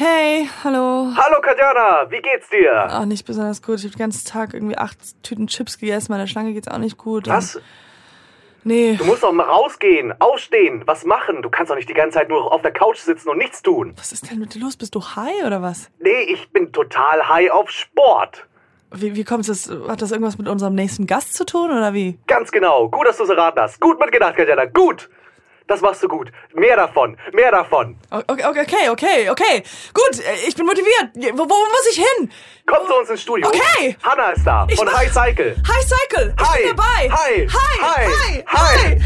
Hey, hallo. Hallo Katjana, wie geht's dir? Ach, nicht besonders gut. Ich habe den ganzen Tag irgendwie acht Tüten Chips gegessen. Meiner Schlange geht's auch nicht gut. Was? Nee. Du musst doch mal rausgehen, aufstehen, was machen. Du kannst doch nicht die ganze Zeit nur auf der Couch sitzen und nichts tun. Was ist denn mit dir los? Bist du high oder was? Nee, ich bin total high auf Sport. Wie, wie kommt es? Hat das irgendwas mit unserem nächsten Gast zu tun oder wie? Ganz genau. Gut, dass du es erraten hast. Gut mitgedacht, Katjana. Gut. Das machst du gut. Mehr davon. Mehr davon. Okay, okay, okay, okay. Gut, äh, ich bin motiviert. Wo, wo muss ich hin? Komm zu uns ins Studio. Okay. Hanna ist da. Ich von mach- High Cycle. Hi Cycle. Ich Hi. bin dabei. Hi. Hi. Hi. Hi. Hi.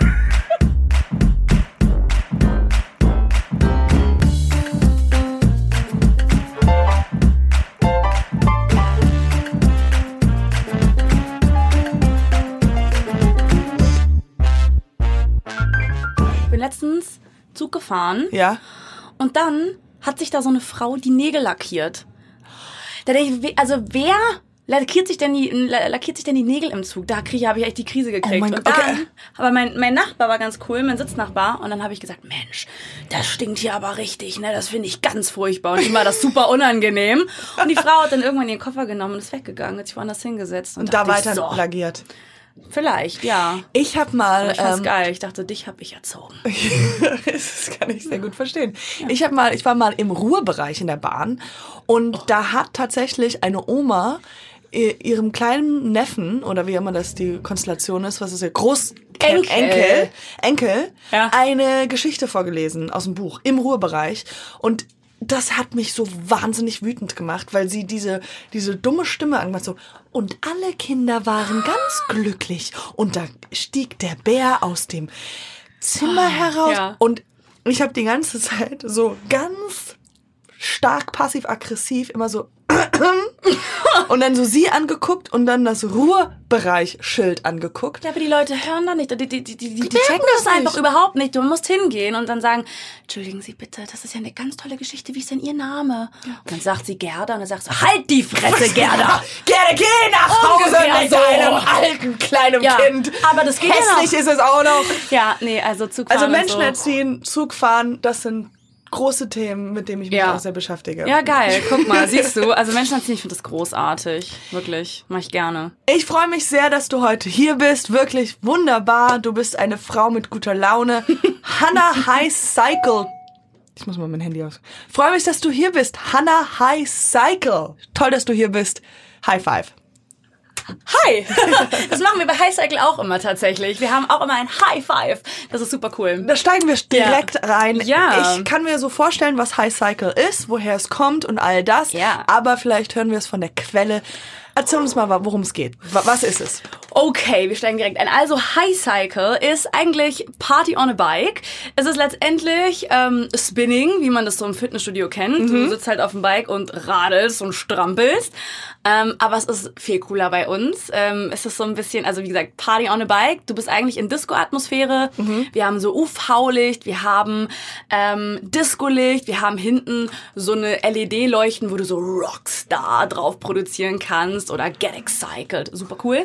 Ich Zug gefahren Ja. und dann hat sich da so eine Frau die Nägel lackiert. Da denk ich, also wer lackiert sich denn die, la- lackiert sich denn die Nägel im Zug? Da kriege habe ich echt die Krise gekriegt. Oh mein und dann, okay. aber mein, mein Nachbar war ganz cool, mein Sitznachbar, und dann habe ich gesagt, Mensch, das stinkt hier aber richtig, ne? Das finde ich ganz furchtbar. Und ich war das super unangenehm. Und die Frau hat dann irgendwann ihren Koffer genommen und ist weggegangen, hat sich woanders hingesetzt. Und, Und da weiter so, lagiert. Vielleicht, ja. Ich habe mal. Aber ich ähm, geil. Ich dachte, dich habe ich erzogen. das kann ich sehr gut verstehen. Ich habe mal, ich war mal im Ruhebereich in der Bahn und da hat tatsächlich eine Oma ihrem kleinen Neffen oder wie immer das die Konstellation ist, was ist der Groß Enkel. Enkel, Enkel Ja. eine Geschichte vorgelesen aus dem Buch im Ruhebereich und das hat mich so wahnsinnig wütend gemacht, weil sie diese, diese dumme Stimme angemacht so, und alle Kinder waren ganz glücklich. Und da stieg der Bär aus dem Zimmer heraus. ja. Und ich habe die ganze Zeit so ganz stark passiv-aggressiv immer so und dann so sie angeguckt und dann das Ruhebereich-Schild angeguckt. Ja, aber die Leute hören da nicht. Die, die, die, die, die, checken das das einfach nicht. überhaupt nicht. Du musst hingehen und dann sagen, entschuldigen Sie bitte, das ist ja eine ganz tolle Geschichte. Wie ist denn Ihr Name? Und dann sagt sie Gerda und dann sagst du, halt die Fresse, Gerda! Gerda, geh nach Hause mit so. deinem alten kleinen Ja, Kind. aber das geht ja Hässlich noch. ist es auch noch. Ja, nee, also Zugfahren Also Menschen so. erziehen, Zug fahren, das sind große Themen, mit denen ich mich Ja. auch sehr beschäftige. Ja, geil. Guck mal, siehst du. Also Menschen erziehen, ich finde das großartig. Wirklich. Mach ich gerne. Ich freue mich sehr, dass du heute hier bist. Wirklich wunderbar. Du bist eine Frau mit guter Laune. Hannah High Cycle. Ich muss mal mein Handy aus. Freue mich, dass du hier bist. Hannah High Cycle. Toll, dass du hier bist. High Five. Hi! Das machen wir bei High Cycle auch immer tatsächlich. Wir haben auch immer ein High Five. Das ist super cool. Da steigen wir direkt rein. Ja. Ich kann mir so vorstellen, was High Cycle ist, woher es kommt und all das. Ja. Aber vielleicht hören wir es von der Quelle. Erzähl uns mal, worum es geht. Wa- Was ist es? Okay, wir steigen direkt ein. Also High Cycle ist eigentlich Party on a Bike. Es ist letztendlich ähm, Spinning, wie man das so im Fitnessstudio kennt. Du sitzt halt auf dem Bike und radelst und strampelst. Ähm, aber es ist viel cooler bei uns. Ähm, es ist so ein bisschen, also wie gesagt, Party on a Bike. Du bist eigentlich in Disco-Atmosphäre. Wir haben so UV-Licht, wir haben ähm, Disco-Licht, wir haben hinten so eine LED-Leuchten, wo du so Rockstar drauf produzieren kannst oder Get Excited. Super cool.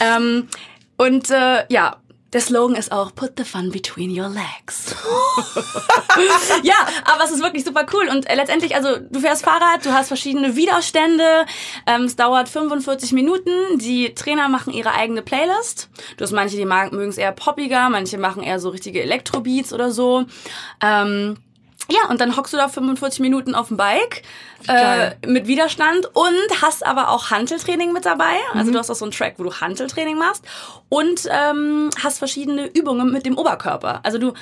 Ähm, und äh, ja, der Slogan ist auch Put the fun between your legs. ja, aber es ist wirklich super cool. Und äh, letztendlich, also du fährst Fahrrad, du hast verschiedene Widerstände. Ähm, es dauert 45 Minuten. Die Trainer machen ihre eigene Playlist. Du hast manche, die mögen es eher poppiger, manche machen eher so richtige Elektrobeats oder so. Ähm, ja, und dann hockst du da 45 Minuten auf dem Bike äh, mit Widerstand und hast aber auch Hanteltraining mit dabei. Also du hast auch so einen Track, wo du Hanteltraining machst und ähm, hast verschiedene Übungen mit dem Oberkörper. Also du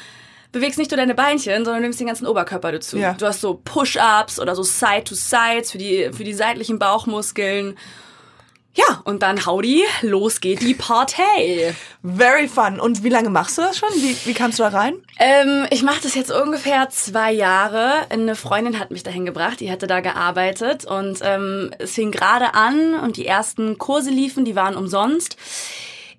bewegst nicht nur deine Beinchen, sondern nimmst den ganzen Oberkörper dazu. Ja. Du hast so Push-ups oder so Side-to-Sides für die, für die seitlichen Bauchmuskeln. Ja, und dann howdy, los geht die Party. Very fun. Und wie lange machst du das schon? Wie, wie kamst du da rein? Ähm, ich mache das jetzt ungefähr zwei Jahre. Eine Freundin hat mich dahin gebracht, die hatte da gearbeitet und ähm, es fing gerade an und die ersten Kurse liefen, die waren umsonst.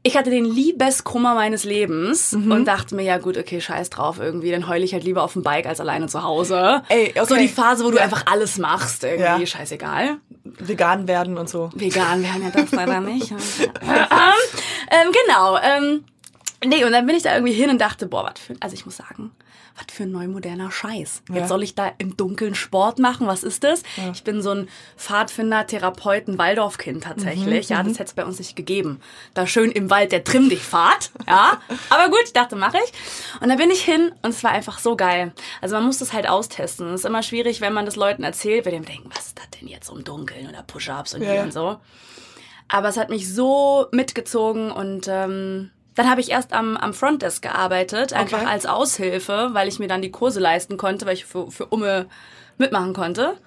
Ich hatte den Liebeskummer meines Lebens Mhm. und dachte mir, ja gut, okay, scheiß drauf irgendwie, dann heule ich halt lieber auf dem Bike als alleine zu Hause. Ey, okay. So die Phase, wo du Ja. einfach alles machst, irgendwie, Ja. scheißegal. Vegan werden und so. Vegan werden ja das leider nicht. ähm, genau. Ähm, Nee, und dann bin ich da irgendwie hin und dachte, boah, was für, also ich muss sagen, was für ein neumoderner Scheiß. Jetzt Ja. soll ich da im Dunkeln Sport machen, was ist das? Ich bin so ein Pfadfinder, Therapeuten, Waldorfkind tatsächlich. ja, das hätte es bei uns nicht gegeben. Da schön im Wald der Trimm dich Pfad, ja. Aber gut, ich dachte, mache ich. Und da bin ich hin und es war einfach so geil. Also man muss das halt austesten. Es ist immer schwierig, wenn man das Leuten erzählt, weil die denken, was ist das denn jetzt im Dunkeln oder Push-Ups und Ja, hier ja. und so. Aber es hat mich so mitgezogen und ähm, dann habe ich erst am, am Frontdesk gearbeitet, einfach Okay. als Aushilfe, weil ich mir dann die Kurse leisten konnte, weil ich für, für Umme mitmachen konnte.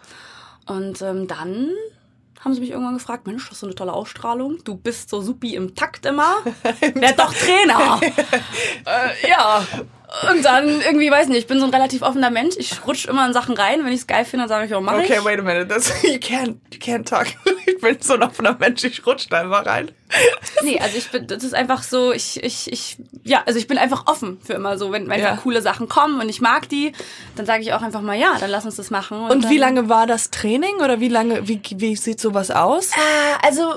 Und ähm, dann haben sie mich irgendwann gefragt, Mensch, hast du eine tolle Ausstrahlung? Du bist so supi im Takt immer. Werd doch Trainer. äh, ja. Und dann irgendwie, weiß nicht, ich bin so ein relativ offener Mensch. Ich rutsche immer in Sachen rein. Wenn ich es geil finde, sage ich, oh, mach ich. Okay, wait a minute. Das, you can't, you can't talk. Ich bin so ein offener Mensch, ich rutsche da einfach rein. Nee, also ich bin, das ist einfach so, ich, ich, ich, ja, also ich bin einfach offen für immer so, wenn, wenn Ja. coole Sachen kommen und ich mag die, dann sage ich auch einfach mal, ja, dann lass uns das machen. Und dann, wie lange war das Training oder wie lange, wie, wie sieht sowas aus? Äh, also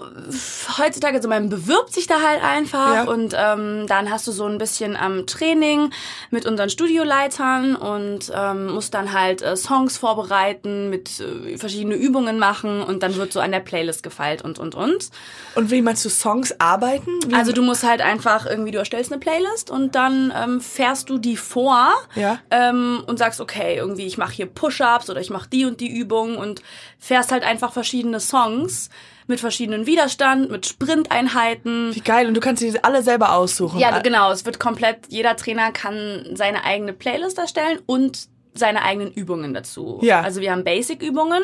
heutzutage, so man bewirbt sich da halt einfach Ja. und ähm, dann hast du so ein bisschen am Training mit unseren Studioleitern und ähm, musst dann halt äh, Songs vorbereiten, mit äh, verschiedene Übungen machen und dann wird so an der Playlist gefeilt und und und. Und wie meinst du Songs arbeiten? Wie, Also du musst halt einfach irgendwie, du erstellst eine Playlist und dann ähm, fährst du die vor Ja. ähm, und sagst, okay, irgendwie ich mache hier Push-ups oder ich mache die und die Übung und fährst halt einfach verschiedene Songs mit verschiedenen Widerstand, mit Sprinteinheiten. wie geil. Und du kannst die alle selber aussuchen. Ja, genau, es wird komplett, jeder Trainer kann seine eigene Playlist erstellen und seine eigenen Übungen dazu. Ja. Also wir haben Basic-Übungen,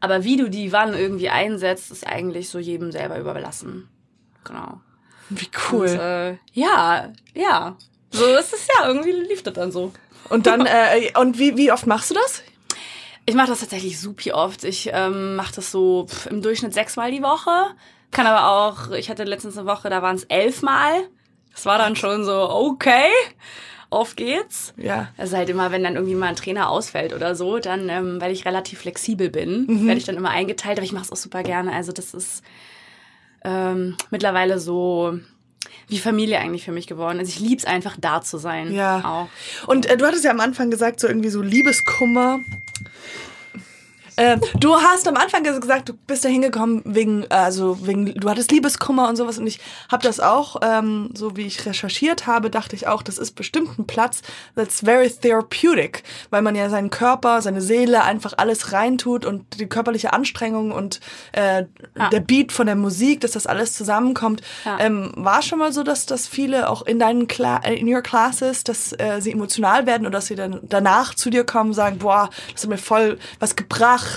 aber wie du die wann irgendwie einsetzt, ist eigentlich so jedem selber überlassen. Genau. Wie cool. Und, äh, ja, ja. So ist es ja, irgendwie lief das dann so. Und dann, äh, und wie, wie oft machst du das? Ich mache das tatsächlich super oft. Ich ähm, mache das so pf, im Durchschnitt sechsmal die Woche. Kann aber auch, ich hatte letztens eine Woche, da waren es elfmal. Das war dann schon so, okay, auf geht's. Ja. Also halt immer, wenn dann irgendwie mal ein Trainer ausfällt oder so, dann, ähm, weil ich relativ flexibel bin, werde ich dann immer eingeteilt, aber ich mache es auch super gerne. Also das ist ähm, mittlerweile so wie Familie eigentlich für mich geworden. Also ich lieb's einfach da zu sein. Ja. Auch. Und äh, du hattest ja am Anfang gesagt, so irgendwie so Liebeskummer. Ähm, du hast am Anfang gesagt, du bist da hingekommen wegen, also wegen, du hattest Liebeskummer und sowas und ich habe das auch, ähm, so wie ich recherchiert habe, dachte ich auch, das ist bestimmt ein Platz, that's very therapeutic, weil man ja seinen Körper, seine Seele einfach alles reintut und die körperliche Anstrengung und äh, Ja. der Beat von der Musik, dass das alles zusammenkommt. Ja. Ähm, war schon mal so, dass, dass viele auch in deinen Cla in your classes, dass äh, sie emotional werden oder dass sie dann danach zu dir kommen und sagen, boah, das hat mir voll was gebracht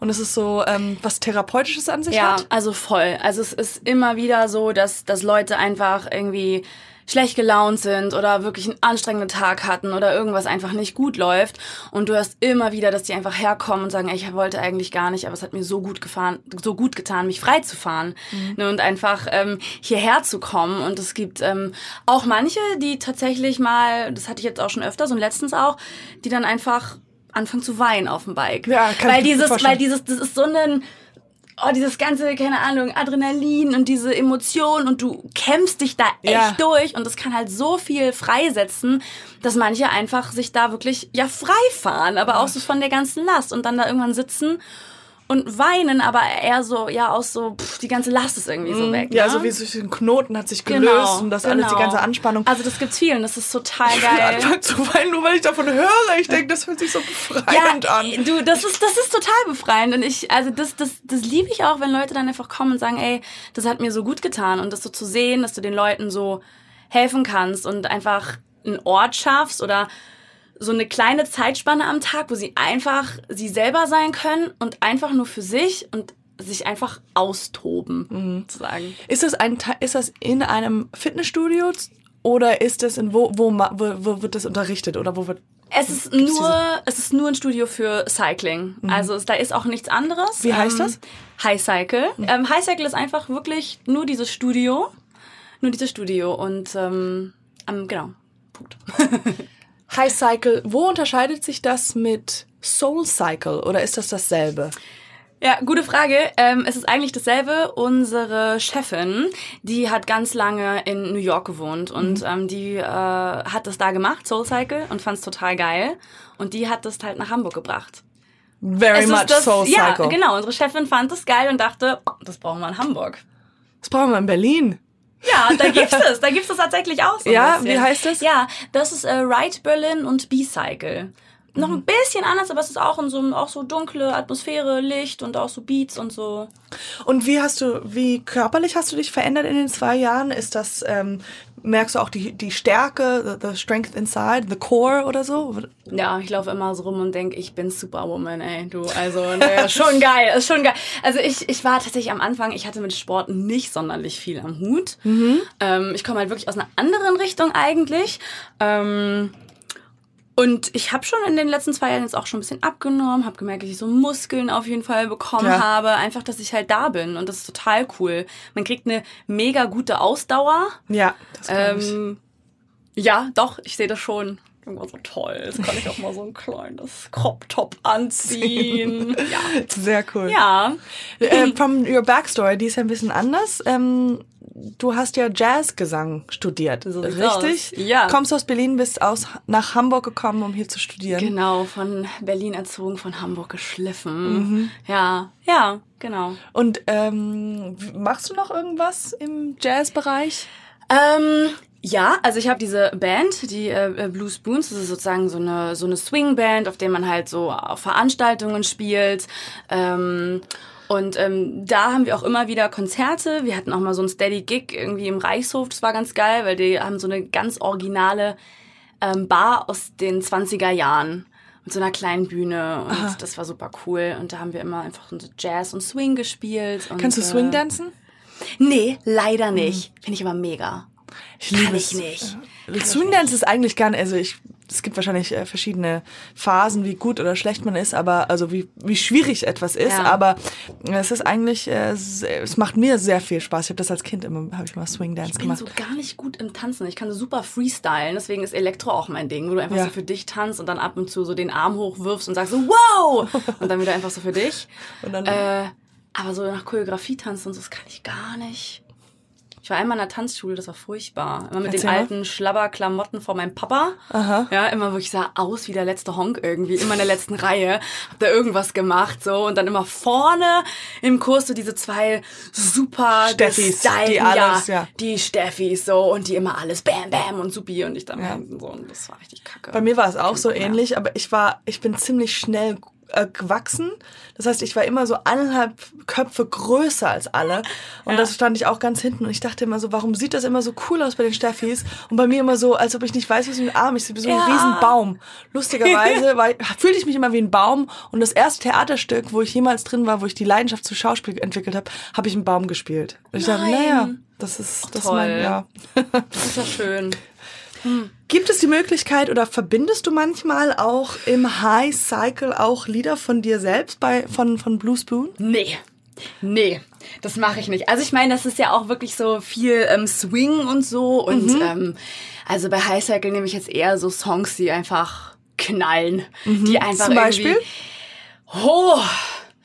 und es ist so ähm, was Therapeutisches an sich Ja, hat. also voll. Also es ist immer wieder so, dass, dass Leute einfach irgendwie schlecht gelaunt sind oder wirklich einen anstrengenden Tag hatten oder irgendwas einfach nicht gut läuft. Und du hörst immer wieder, dass die einfach herkommen und sagen, ey, ich wollte eigentlich gar nicht, aber es hat mir so gut gefahren, so gut getan, mich frei zu fahren ne, und einfach ähm, hierher zu kommen. Und es gibt ähm, auch manche, die tatsächlich mal, das hatte ich jetzt auch schon öfters und letztens auch, die dann einfach anfangen zu weinen auf dem Bike. Ja, kann ich weil mir dieses, weil dieses, das ist so ein oh, dieses ganze, keine Ahnung, Adrenalin und diese Emotion und du kämpfst dich da echt Ja. durch und das kann halt so viel freisetzen, dass manche einfach sich da wirklich, ja, frei fahren, aber auch so von der ganzen Last und dann da irgendwann sitzen und weinen, aber eher so, ja, aus so, pff, die ganze Last ist irgendwie so weg. Mhm. Ja, ne? so wie so ein Knoten hat sich gelöst Genau, und das alles, die genau. ganze Anspannung. Also das gibt's vielen, das ist total ich geil. anfangen zu weinen, nur weil ich davon höre. Ich denke, das hört sich so befreiend an. Du, das ist, das ist total befreiend. Und ich, also das, das, das liebe ich auch, wenn Leute dann einfach kommen und sagen, ey, das hat mir so gut getan. Und das so zu sehen, dass du den Leuten so helfen kannst und einfach einen Ort schaffst oder so eine kleine Zeitspanne am Tag, wo sie einfach sie selber sein können und einfach nur für sich und sich einfach austoben, Mhm. sozusagen. Ist das ein ist das in einem Fitnessstudio oder ist das in wo wo, wo, wo wird das unterrichtet oder wo wird Es ist nur, es ist nur ein Studio für Cycling. Also es, da ist auch nichts anderes. Mhm. Wie heißt ähm, das? High Cycle. Ähm, High Cycle ist einfach wirklich nur dieses Studio. Nur dieses Studio. Und ähm, genau. Punkt. High Cycle, wo unterscheidet sich das mit Soul Cycle oder ist das dasselbe? Ja, gute Frage. Ähm, es ist eigentlich dasselbe. Unsere Chefin, die hat ganz lange in New York gewohnt und Mhm. ähm, die äh, hat das da gemacht, Soul Cycle, und fand es total geil. Und die hat das halt nach Hamburg gebracht. Very Es much das, Soul ja, Cycle. genau. Unsere Chefin fand das geil und dachte, das brauchen wir in Hamburg. Das brauchen wir in Berlin. Ja, da gibt's es. Da gibt's es tatsächlich auch so Ja, bisschen. wie heißt das? Ja, das ist äh, Ride Berlin und B-Cycle. Noch Mhm. ein bisschen anders, aber es ist auch in so einem- auch so dunkle Atmosphäre, Licht und auch so Beats und so. Und wie hast du, wie körperlich hast du dich verändert in den zwei Jahren? Ist das, ähm, merkst du auch die, die Stärke, the, the strength inside, the core oder so? Ja, ich laufe immer so rum und denk, ich bin Superwoman, ey, du. Also, naja, schon geil, ist schon geil. Also ich, ich war tatsächlich am Anfang, ich hatte mit Sport nicht sonderlich viel am Hut. Ähm, ich komme halt wirklich aus einer anderen Richtung eigentlich. Ähm, und ich habe schon in den letzten zwei Jahren jetzt auch schon ein bisschen abgenommen, habe gemerkt, dass ich so Muskeln auf jeden Fall bekommen Ja. habe. Einfach, dass ich halt da bin und das ist total cool. Man kriegt eine mega gute Ausdauer. Ja, das glaub ich. Ähm, ja, doch, ich sehe das schon. Irgendwann so toll. Jetzt kann ich auch mal so ein kleines Crop-Top anziehen. ja. Sehr cool. Ja. Äh, from your backstory, die ist ja ein bisschen anders. Ähm, du hast ja Jazzgesang studiert, So richtig? Ja. Kommst aus Berlin, bist aus nach Hamburg gekommen, um hier zu studieren. Genau, von Berlin erzogen, von Hamburg geschliffen. Mhm. Ja, ja, genau. Und ähm, machst du noch irgendwas im Jazzbereich? Ähm, ja, also ich habe diese Band, die äh, Blue Spoons, das ist sozusagen so eine so eine Swing-Band, auf der man halt so auf Veranstaltungen spielt. Ähm, und ähm, da haben wir auch immer wieder Konzerte. Wir hatten auch mal so ein Steady Gig irgendwie im Reichshof, das war ganz geil, weil die haben so eine ganz originale ähm, Bar aus den 20er Jahren. Mit so einer kleinen Bühne und das war super cool. Und da haben wir immer einfach so Jazz und Swing gespielt. Und, Kannst du äh, Swing dancen? Nee, leider nicht. Finde ich aber mega. Ich Kann ich nicht. Swing Dance ist eigentlich gar nicht, also ich, es gibt wahrscheinlich äh, verschiedene Phasen, wie gut oder schlecht man ist, aber also wie, wie schwierig etwas ist, Ja. aber es ist eigentlich, äh, sehr, es macht mir sehr viel Spaß. Ich habe das als Kind immer, habe ich mal Swing Dance Ich bin gemacht. so gar nicht gut im Tanzen. Ich kann so super freestylen. Deswegen ist Elektro auch mein Ding, wo du einfach Ja. so für dich tanzt und dann ab und zu so den Arm hochwirfst und sagst so, wow! Und dann wieder einfach so für dich. Und dann- äh, aber so nach Choreografie tanzen und so, das kann ich gar nicht. Ich war einmal in der Tanzschule, das war furchtbar. Immer mit Erzähl den alten Schlabberklamotten von meinem Papa. Aha. Ja, immer wirklich sah aus wie der letzte Honk irgendwie, immer in der letzten Reihe. Hab da irgendwas gemacht so und dann immer vorne im Kurs so diese zwei super Steffis, die alles, ja. die Steffis so und die immer alles bam bam und supi und ich dann Ja. so und das war richtig kacke. Bei mir war es auch so ähnlich, aber ich war, ich bin ziemlich schnell äh, gewachsen. Das heißt, ich war immer so eineinhalb Köpfe größer als alle. Und Ja. das stand ich auch ganz hinten. Und ich dachte immer so, warum sieht das immer so cool aus bei den Steffis? Und bei mir immer so, als ob ich nicht weiß, was mit dem Arm ist. Ich bin so Ja. ein Riesenbaum. Lustigerweise war, fühlte ich mich immer wie ein Baum. Und das erste Theaterstück, wo ich jemals drin war, wo ich die Leidenschaft zu Schauspiel entwickelt habe, habe ich einen Baum gespielt. Und ich dachte, Nein. naja, das ist, das ist toll. mein, ja. Das ist ja schön. Gibt es die Möglichkeit oder verbindest du manchmal auch im High Cycle auch Lieder von dir selbst bei von von Blue Spoon? Nee. Nee, das mache ich nicht. Also ich meine, das ist ja auch wirklich so viel ähm, Swing und so. Und Mhm. ähm, also bei High Cycle nehme ich jetzt eher so Songs, die einfach knallen. Die einfach Mhm. Zum Beispiel? Oh,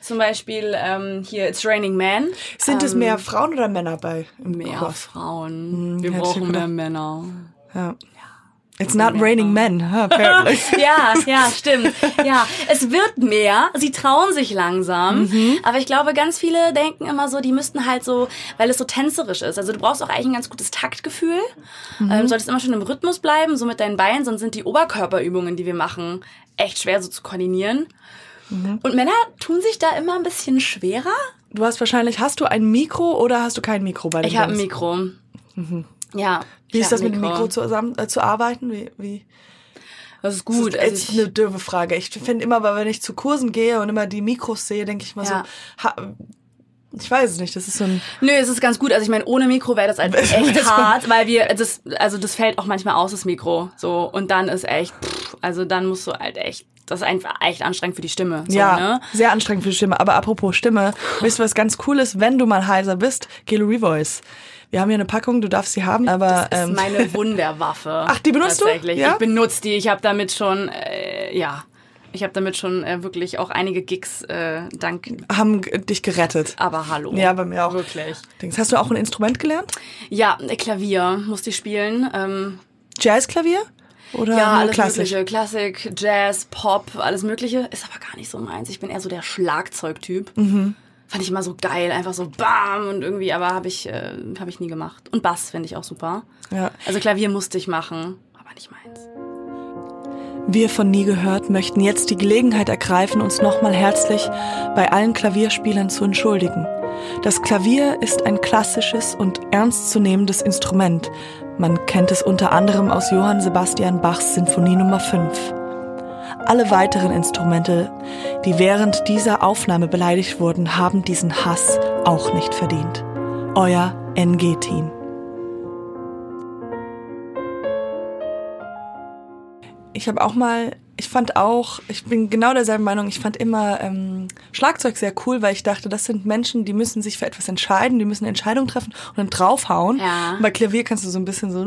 zum Beispiel ähm, hier It's Raining Man. Sind es Ähm, mehr Frauen oder Männer bei im mehr Chor? Frauen? Wir hätte ich brauchen mehr Männer. Ja. It's not raining men, huh, apparently. Ja, ja, stimmt. Ja, es wird mehr. Sie trauen sich langsam. Mhm. Aber ich glaube, ganz viele denken immer so, die müssten halt so, weil es so tänzerisch ist. Also du brauchst auch eigentlich ein ganz gutes Taktgefühl. Mhm. Ähm, solltest immer schon im Rhythmus bleiben, so mit deinen Beinen, sonst sind die Oberkörperübungen, die wir machen, echt schwer so zu koordinieren. Mhm. Und Männer tun sich da immer ein bisschen schwerer. Du hast wahrscheinlich, hast du ein Mikro oder hast du kein Mikro bei den Ich habe ein? Mikro. Ja. Wie ich ist das ein mit dem Mikro zusammen äh, zu arbeiten? Wie, wie? Das ist gut. Das Also ist ich, eine dürfe Frage. Ich finde immer, weil wenn ich zu Kursen gehe und immer die Mikros sehe, denke ich mal Ja. so, ha, ich weiß es nicht, das ist so ein Nö, es ist ganz gut. Also ich meine, ohne Mikro wäre das einfach echt hart, weil wir das, also das fällt auch manchmal aus das Mikro, so und dann ist echt, pff, also dann musst du halt echt, das ist einfach echt anstrengend für die Stimme. So, Ja, ne? sehr anstrengend für die Stimme. Aber apropos Stimme, wisst ihr, was ganz cool ist, wenn du mal heiser bist? Gelo Revoice. Wir haben hier eine Packung, du darfst sie haben, aber Das ist ähm, meine Wunderwaffe. Ach, die benutzt du? Tatsächlich. Ja? Ich benutze die. Ich habe damit schon, äh, ja. Ich habe damit schon äh, wirklich auch einige Gigs äh, dank. Haben dich gerettet. Aber hallo. Ja, bei mir auch. Wirklich. Hast du auch ein Instrument gelernt? Ja, äh, Klavier musste ich spielen. Ähm, Jazzklavier? Oder ja, alles klassisch? mögliche. Klassik, Jazz, Pop, alles mögliche. Ist aber gar nicht so meins. Ich bin eher so der Schlagzeugtyp. Mhm. Fand ich immer so geil, einfach so bam und irgendwie, aber habe ich, äh, hab ich nie gemacht. Und Bass finde ich auch super. Ja. Also Klavier musste ich machen, aber nicht meins. Wir von Nie gehört möchten jetzt die Gelegenheit ergreifen, uns nochmal herzlich bei allen Klavierspielern zu entschuldigen. Das Klavier ist ein klassisches und ernstzunehmendes Instrument. Man kennt es unter anderem aus Johann Sebastian Bachs Sinfonie Nummer 5. Alle weiteren Instrumente, die während dieser Aufnahme beleidigt wurden, haben diesen Hass auch nicht verdient. Euer NG-Team. Ich habe auch mal, ich fand auch, ich bin genau derselben Meinung, ich fand immer ähm, Schlagzeug sehr cool, weil ich dachte, das sind Menschen, die müssen sich für etwas entscheiden, die müssen eine Entscheidung treffen und dann draufhauen. Ja. Und bei Klavier kannst du so ein bisschen so,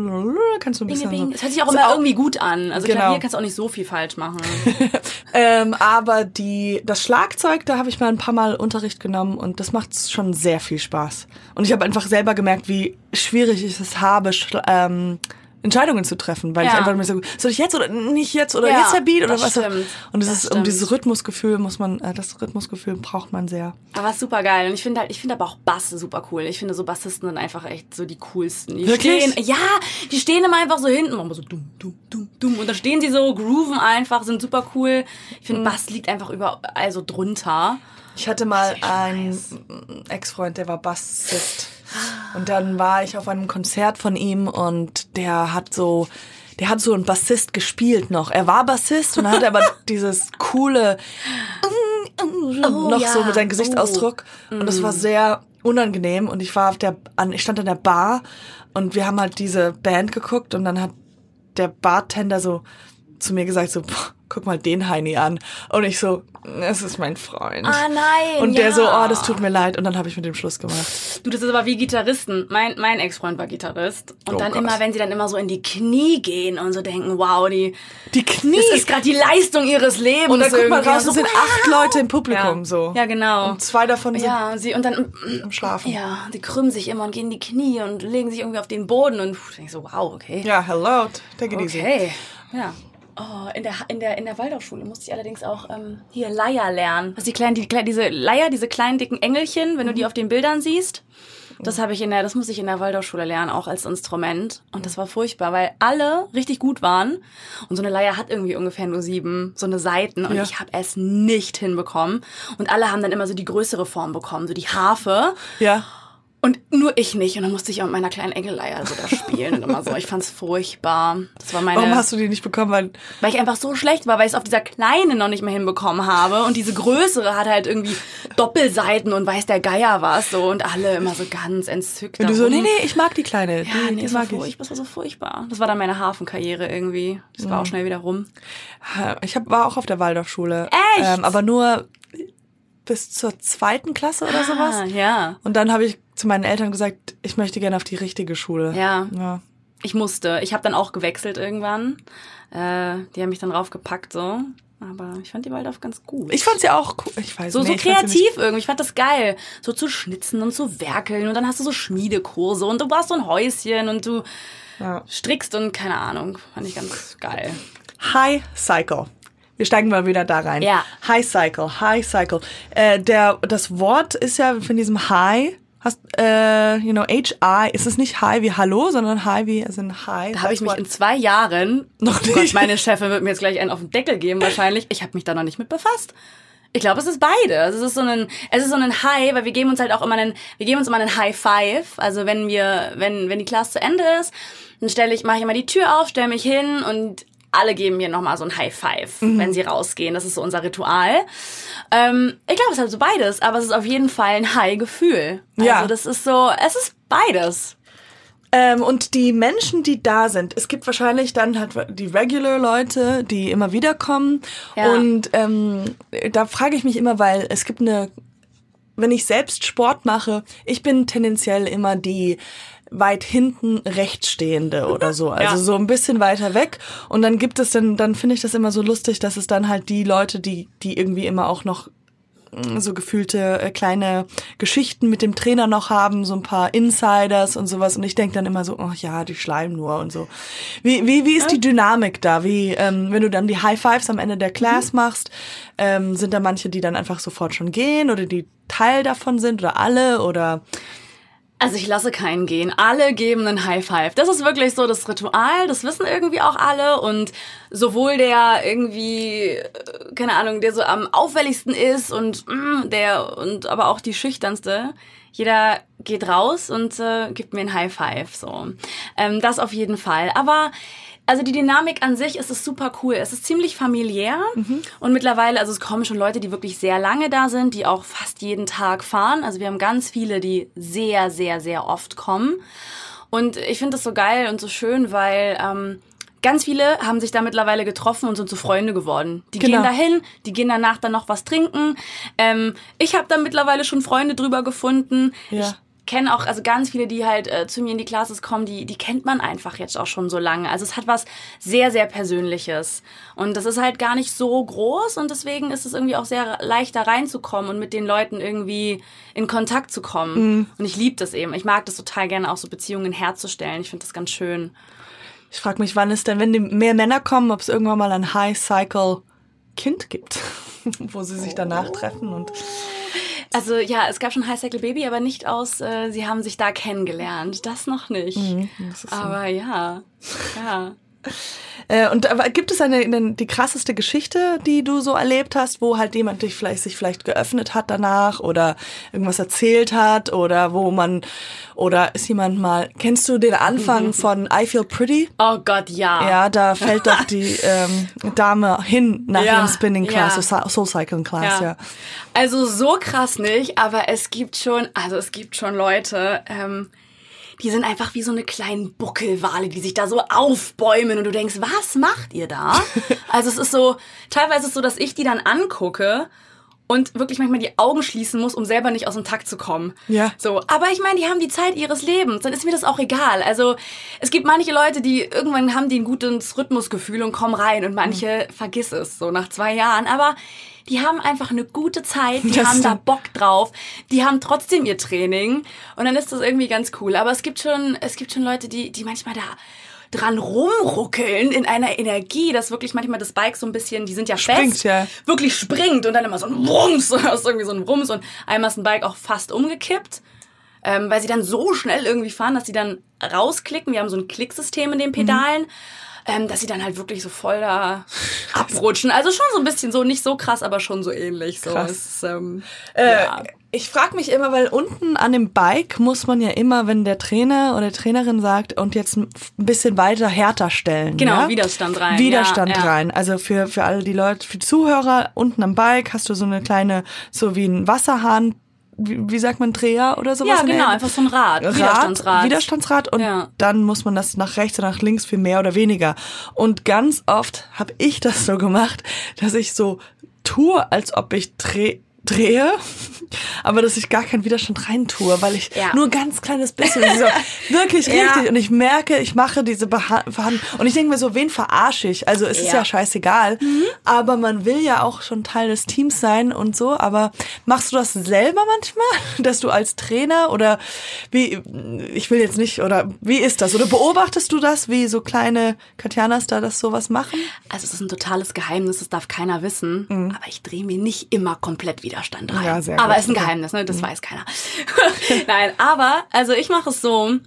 kannst du ein bisschen so. Das hört sich auch so immer au- irgendwie gut an. Also Genau. Klavier kannst du auch nicht so viel falsch machen. Ähm, aber die, das Schlagzeug, da habe ich mal ein paar Mal Unterricht genommen und das macht schon sehr viel Spaß. Und ich habe einfach selber gemerkt, wie schwierig ich es habe, ähm, Entscheidungen zu treffen, weil ich Ja. einfach mir so, soll ich jetzt oder nicht jetzt oder Ja, jetzt der Beat oder das was? stimmt. Und es ist um stimmt. dieses Rhythmusgefühl muss man, äh, das Rhythmusgefühl braucht man sehr. Aber super geil. Und ich finde halt, ich finde aber auch Bass super cool. Ich finde so Bassisten sind einfach echt so die coolsten. Die Wirklich? Stehen, ja, die stehen immer einfach so hinten, machen so dumm, dumm, dumm, dumm. Und dann stehen sie so, grooven einfach, sind super cool. Ich Mhm. finde, Bass liegt einfach überall so drunter. Ich hatte mal einen. Ex-Freund, der war Bassist. Und dann war ich auf einem Konzert von ihm und der hat so, der hat so einen Bassist gespielt noch. Er war Bassist und hat aber dieses coole noch ja. so mit seinem Gesichtsausdruck. Und das war sehr unangenehm. Und ich war auf der, an, ich stand an der Bar und wir haben halt diese Band geguckt und dann hat der Bartender so zu mir gesagt so, "Boah, guck mal den Heini an. Und ich so, es ist mein Freund. Ah, nein, Und der ja. so, oh, das tut mir leid. Und dann habe ich mit dem Schluss gemacht. Du, das ist aber wie Gitarristen. Mein, mein Ex-Freund war Gitarrist. Und Oh dann Gott. immer, wenn sie dann immer so in die Knie gehen und so denken, wow, die, Die Knie. das ist gerade die Leistung ihres Lebens. und dann guck mal raus, es sind acht Leute im Publikum ja. so. Ja, genau. Und zwei davon sind Ja, sie und dann am Schlafen. ja, die krümmen sich immer und gehen in die Knie und legen sich irgendwie auf den Boden und puh, denk ich so, wow, okay. Ja, hello, take it easy. Okay. Ja. Oh, in der in der in der Waldorfschule musste ich allerdings auch ähm, hier Leier lernen. Also die kleinen die, diese Leier, diese kleinen dicken Engelchen, wenn du Mhm. die auf den Bildern siehst. Das habe ich in der das musste ich in der Waldorfschule lernen auch als Instrument und das war furchtbar, weil alle richtig gut waren und so eine Leier hat irgendwie ungefähr nur sieben so eine Seiten und Ja. ich habe es nicht hinbekommen und alle haben dann immer so die größere Form bekommen, so die Harfe. Ja. Und nur ich nicht. Und dann musste ich auch mit meiner kleinen Enkelleier so da spielen und immer so. Ich fand's furchtbar. Das war meine. Warum hast du die nicht bekommen? Weil weil ich einfach so schlecht war, weil ich es auf dieser kleinen noch nicht mehr hinbekommen habe. Und diese größere hat halt irgendwie Doppelseiten und weiß der Geier was. So. Und alle immer so ganz entzückt. wenn du so, nee, nee, ich mag die Kleine. Ja, die, nee, die mag ich. das war so furchtbar. Das war dann meine Hafenkarriere irgendwie. Das war auch schnell wieder rum. Ich hab, war auch auf der Waldorfschule. Echt? Ähm, aber nur bis zur zweiten Klasse oder sowas. Ah, ja. Und dann habe ich zu meinen Eltern gesagt, ich möchte gerne auf die richtige Schule. Ja. ja. Ich musste. Ich habe dann auch gewechselt irgendwann. Äh, die haben mich dann raufgepackt so. Aber ich fand die Waldorf ganz gut. Ich fand sie auch cool. Ich weiß So, nee, so kreativ irgendwie. Ich fand das geil. So zu schnitzen und zu werkeln. Und dann hast du so Schmiedekurse und du baust so ein Häuschen und du Ja. strickst und keine Ahnung. Fand ich ganz geil. High Cycle. Wir steigen mal wieder da rein. Ja. High Cycle, High Cycle. Äh, der, das Wort ist ja von diesem High. Hast, äh, you know, H-I, ist es nicht Hi wie Hallo, sondern Hi wie, also ein Hi. Da habe ich mich in zwei Jahren, Noch oh Gott, nicht. meine Chefin wird mir jetzt gleich einen auf den Deckel geben wahrscheinlich. Ich habe mich da noch nicht mit befasst. Ich glaube, es ist beide. Es ist so ein, es ist so ein High, weil wir geben uns halt auch immer einen, wir geben uns immer einen High Five. Also wenn wir, wenn, wenn die Klasse zu Ende ist, dann stelle ich, mache ich immer die Tür auf, stelle mich hin und alle geben mir nochmal so ein High Five, wenn sie rausgehen. Das ist so unser Ritual. Ähm, ich glaube, es ist halt so beides, aber es ist auf jeden Fall ein High-Gefühl. Also Ja. das ist so, es ist beides. Ähm, und die Menschen, die da sind, es gibt wahrscheinlich dann halt die Regular-Leute, die immer wieder kommen. Ja. Und ähm, da frage ich mich immer, weil es gibt eine, wenn ich selbst Sport mache, ich bin tendenziell immer die weit hinten rechts stehende oder so. Also Ja. so ein bisschen weiter weg. Und dann gibt es dann, dann finde ich das immer so lustig, dass es dann halt die Leute, die, die irgendwie immer auch noch mm, so gefühlte äh, kleine Geschichten mit dem Trainer noch haben, so ein paar Insiders und sowas. Und ich denke dann immer so, oh ja, die schleimen nur und so. Wie, wie, wie ist die Dynamik da? Wie, ähm, wenn du dann die High Fives am Ende der Class machst, ähm, sind da manche, die dann einfach sofort schon gehen oder die Teil davon sind oder alle oder Also ich lasse keinen gehen. Alle geben einen High Five. Das ist wirklich so das Ritual. Das wissen irgendwie auch alle. Und sowohl der irgendwie, äh, keine Ahnung, der so am auffälligsten ist und mm, der und aber auch die schüchternste. Jeder geht raus und äh, gibt mir ein High Five. So, ähm, das auf jeden Fall. Aber also die Dynamik an sich ist es super cool. Es ist ziemlich familiär und mittlerweile, also es kommen schon Leute, die wirklich sehr lange da sind, die auch fast jeden Tag fahren. Also wir haben ganz viele, die sehr, sehr, sehr oft kommen. Und ich finde das so geil und so schön, weil ähm, ganz viele haben sich da mittlerweile getroffen und sind so Freunde geworden. Die Genau. gehen dahin, die gehen danach dann noch was trinken. Ähm, ich habe da mittlerweile schon Freunde drüber gefunden. Ja. Ich kenne auch also ganz viele, die halt äh, zu mir in die Classes kommen, die die kennt man einfach jetzt auch schon so lange. Also es hat was sehr sehr persönliches und das ist halt gar nicht so groß und deswegen ist es irgendwie auch sehr leicht da reinzukommen und mit den Leuten irgendwie in Kontakt zu kommen. Und ich liebe das eben. Ich mag das total gerne auch so Beziehungen herzustellen. Ich finde das ganz schön. Ich frage mich, wann es denn, wenn die mehr Männer kommen, ob es irgendwann mal ein High Cycle Kind gibt, wo sie sich danach treffen und Also ja, es gab schon High Cycle Baby, aber nicht aus, äh, sie haben sich da kennengelernt. Das noch nicht. das ist so. aber ja, ja. Äh, und aber gibt es eine, eine die krasseste Geschichte, die du so erlebt hast, wo halt jemand dich vielleicht sich vielleicht geöffnet hat danach oder irgendwas erzählt hat oder wo man oder ist jemand mal kennst du den Anfang von I Feel Pretty? Oh Gott, ja. Ja, da fällt doch die ähm, Dame hin nach Ja, ihrem Spinning Class, ja. so Soul Cycling Class, ja. Also so krass nicht, aber es gibt schon, also es gibt schon Leute, ähm, die sind einfach wie so eine kleinen Buckelwale, die sich da so aufbäumen und du denkst, was macht ihr da? also es ist so, teilweise ist es so, dass ich die dann angucke und wirklich manchmal die Augen schließen muss, um selber nicht aus dem Takt zu kommen. Ja. So, aber ich meine, die haben die Zeit ihres Lebens, dann ist mir das auch egal. Also, es gibt manche Leute, die irgendwann haben die ein gutes Rhythmusgefühl und kommen rein und manche vergiss es so nach zwei Jahren, aber die haben einfach eine gute Zeit, die Das haben da. Bock drauf, die haben trotzdem ihr Training und dann ist das irgendwie ganz cool. Aber es gibt schon, es gibt schon Leute, die, die manchmal da dran rumruckeln in einer Energie, dass wirklich manchmal das Bike so ein bisschen, die sind ja Springt, fest, ja. wirklich springt und dann immer so ein das ist irgendwie so ein Wumms und einmal ist ein Bike auch fast umgekippt, ähm, weil sie dann so schnell irgendwie fahren, dass sie dann rausklicken. Wir haben so ein Klicksystem in den Pedalen. Ähm, dass sie dann halt wirklich so voll da abrutschen. Also schon so ein bisschen so, nicht so krass, aber schon so ähnlich. So. Krass. Ist, ähm, Äh, ja. Ich frage mich immer, weil unten an dem Bike muss man ja immer, wenn der Trainer oder Trainerin sagt, und jetzt ein bisschen weiter härter stellen. Genau, ja? Widerstand rein. Widerstand Ja, rein. Also für, für alle die Leute, für die Zuhörer, unten am Bike hast du so eine kleine, so wie ein Wasserhahn, wie, wie sagt man, Dreher oder sowas? Ja, genau, einfach so ein Rad, Rad, Widerstandsrad. Widerstandsrad und Ja. dann muss man das nach rechts oder nach links für mehr oder weniger. Und ganz oft habe ich das so gemacht, dass ich so tue, als ob ich dreh, drehe, aber dass ich gar keinen Widerstand rein tue, weil ich Ja. nur ein ganz kleines bisschen, so, wirklich Ja. richtig. Und ich merke, ich mache diese Verhandlung. Und ich denke mir so, wen verarsche ich? Also es ist Ja. Mhm. ja scheißegal. Aber man will ja auch schon Teil des Teams sein und so. Aber machst du das selber manchmal? Dass du als Trainer oder wie, ich will jetzt nicht, oder wie ist das? Oder beobachtest du das, wie so kleine Katjanas da das sowas machen? Also es ist ein totales Geheimnis, das darf keiner wissen. Aber ich drehe mir nicht immer komplett Widerstand rein. Mhm. Ja, sehr aber gut. Mhm. ist ein Geheimnis, ne? Das weiß keiner. Nein, aber also ich mache es so.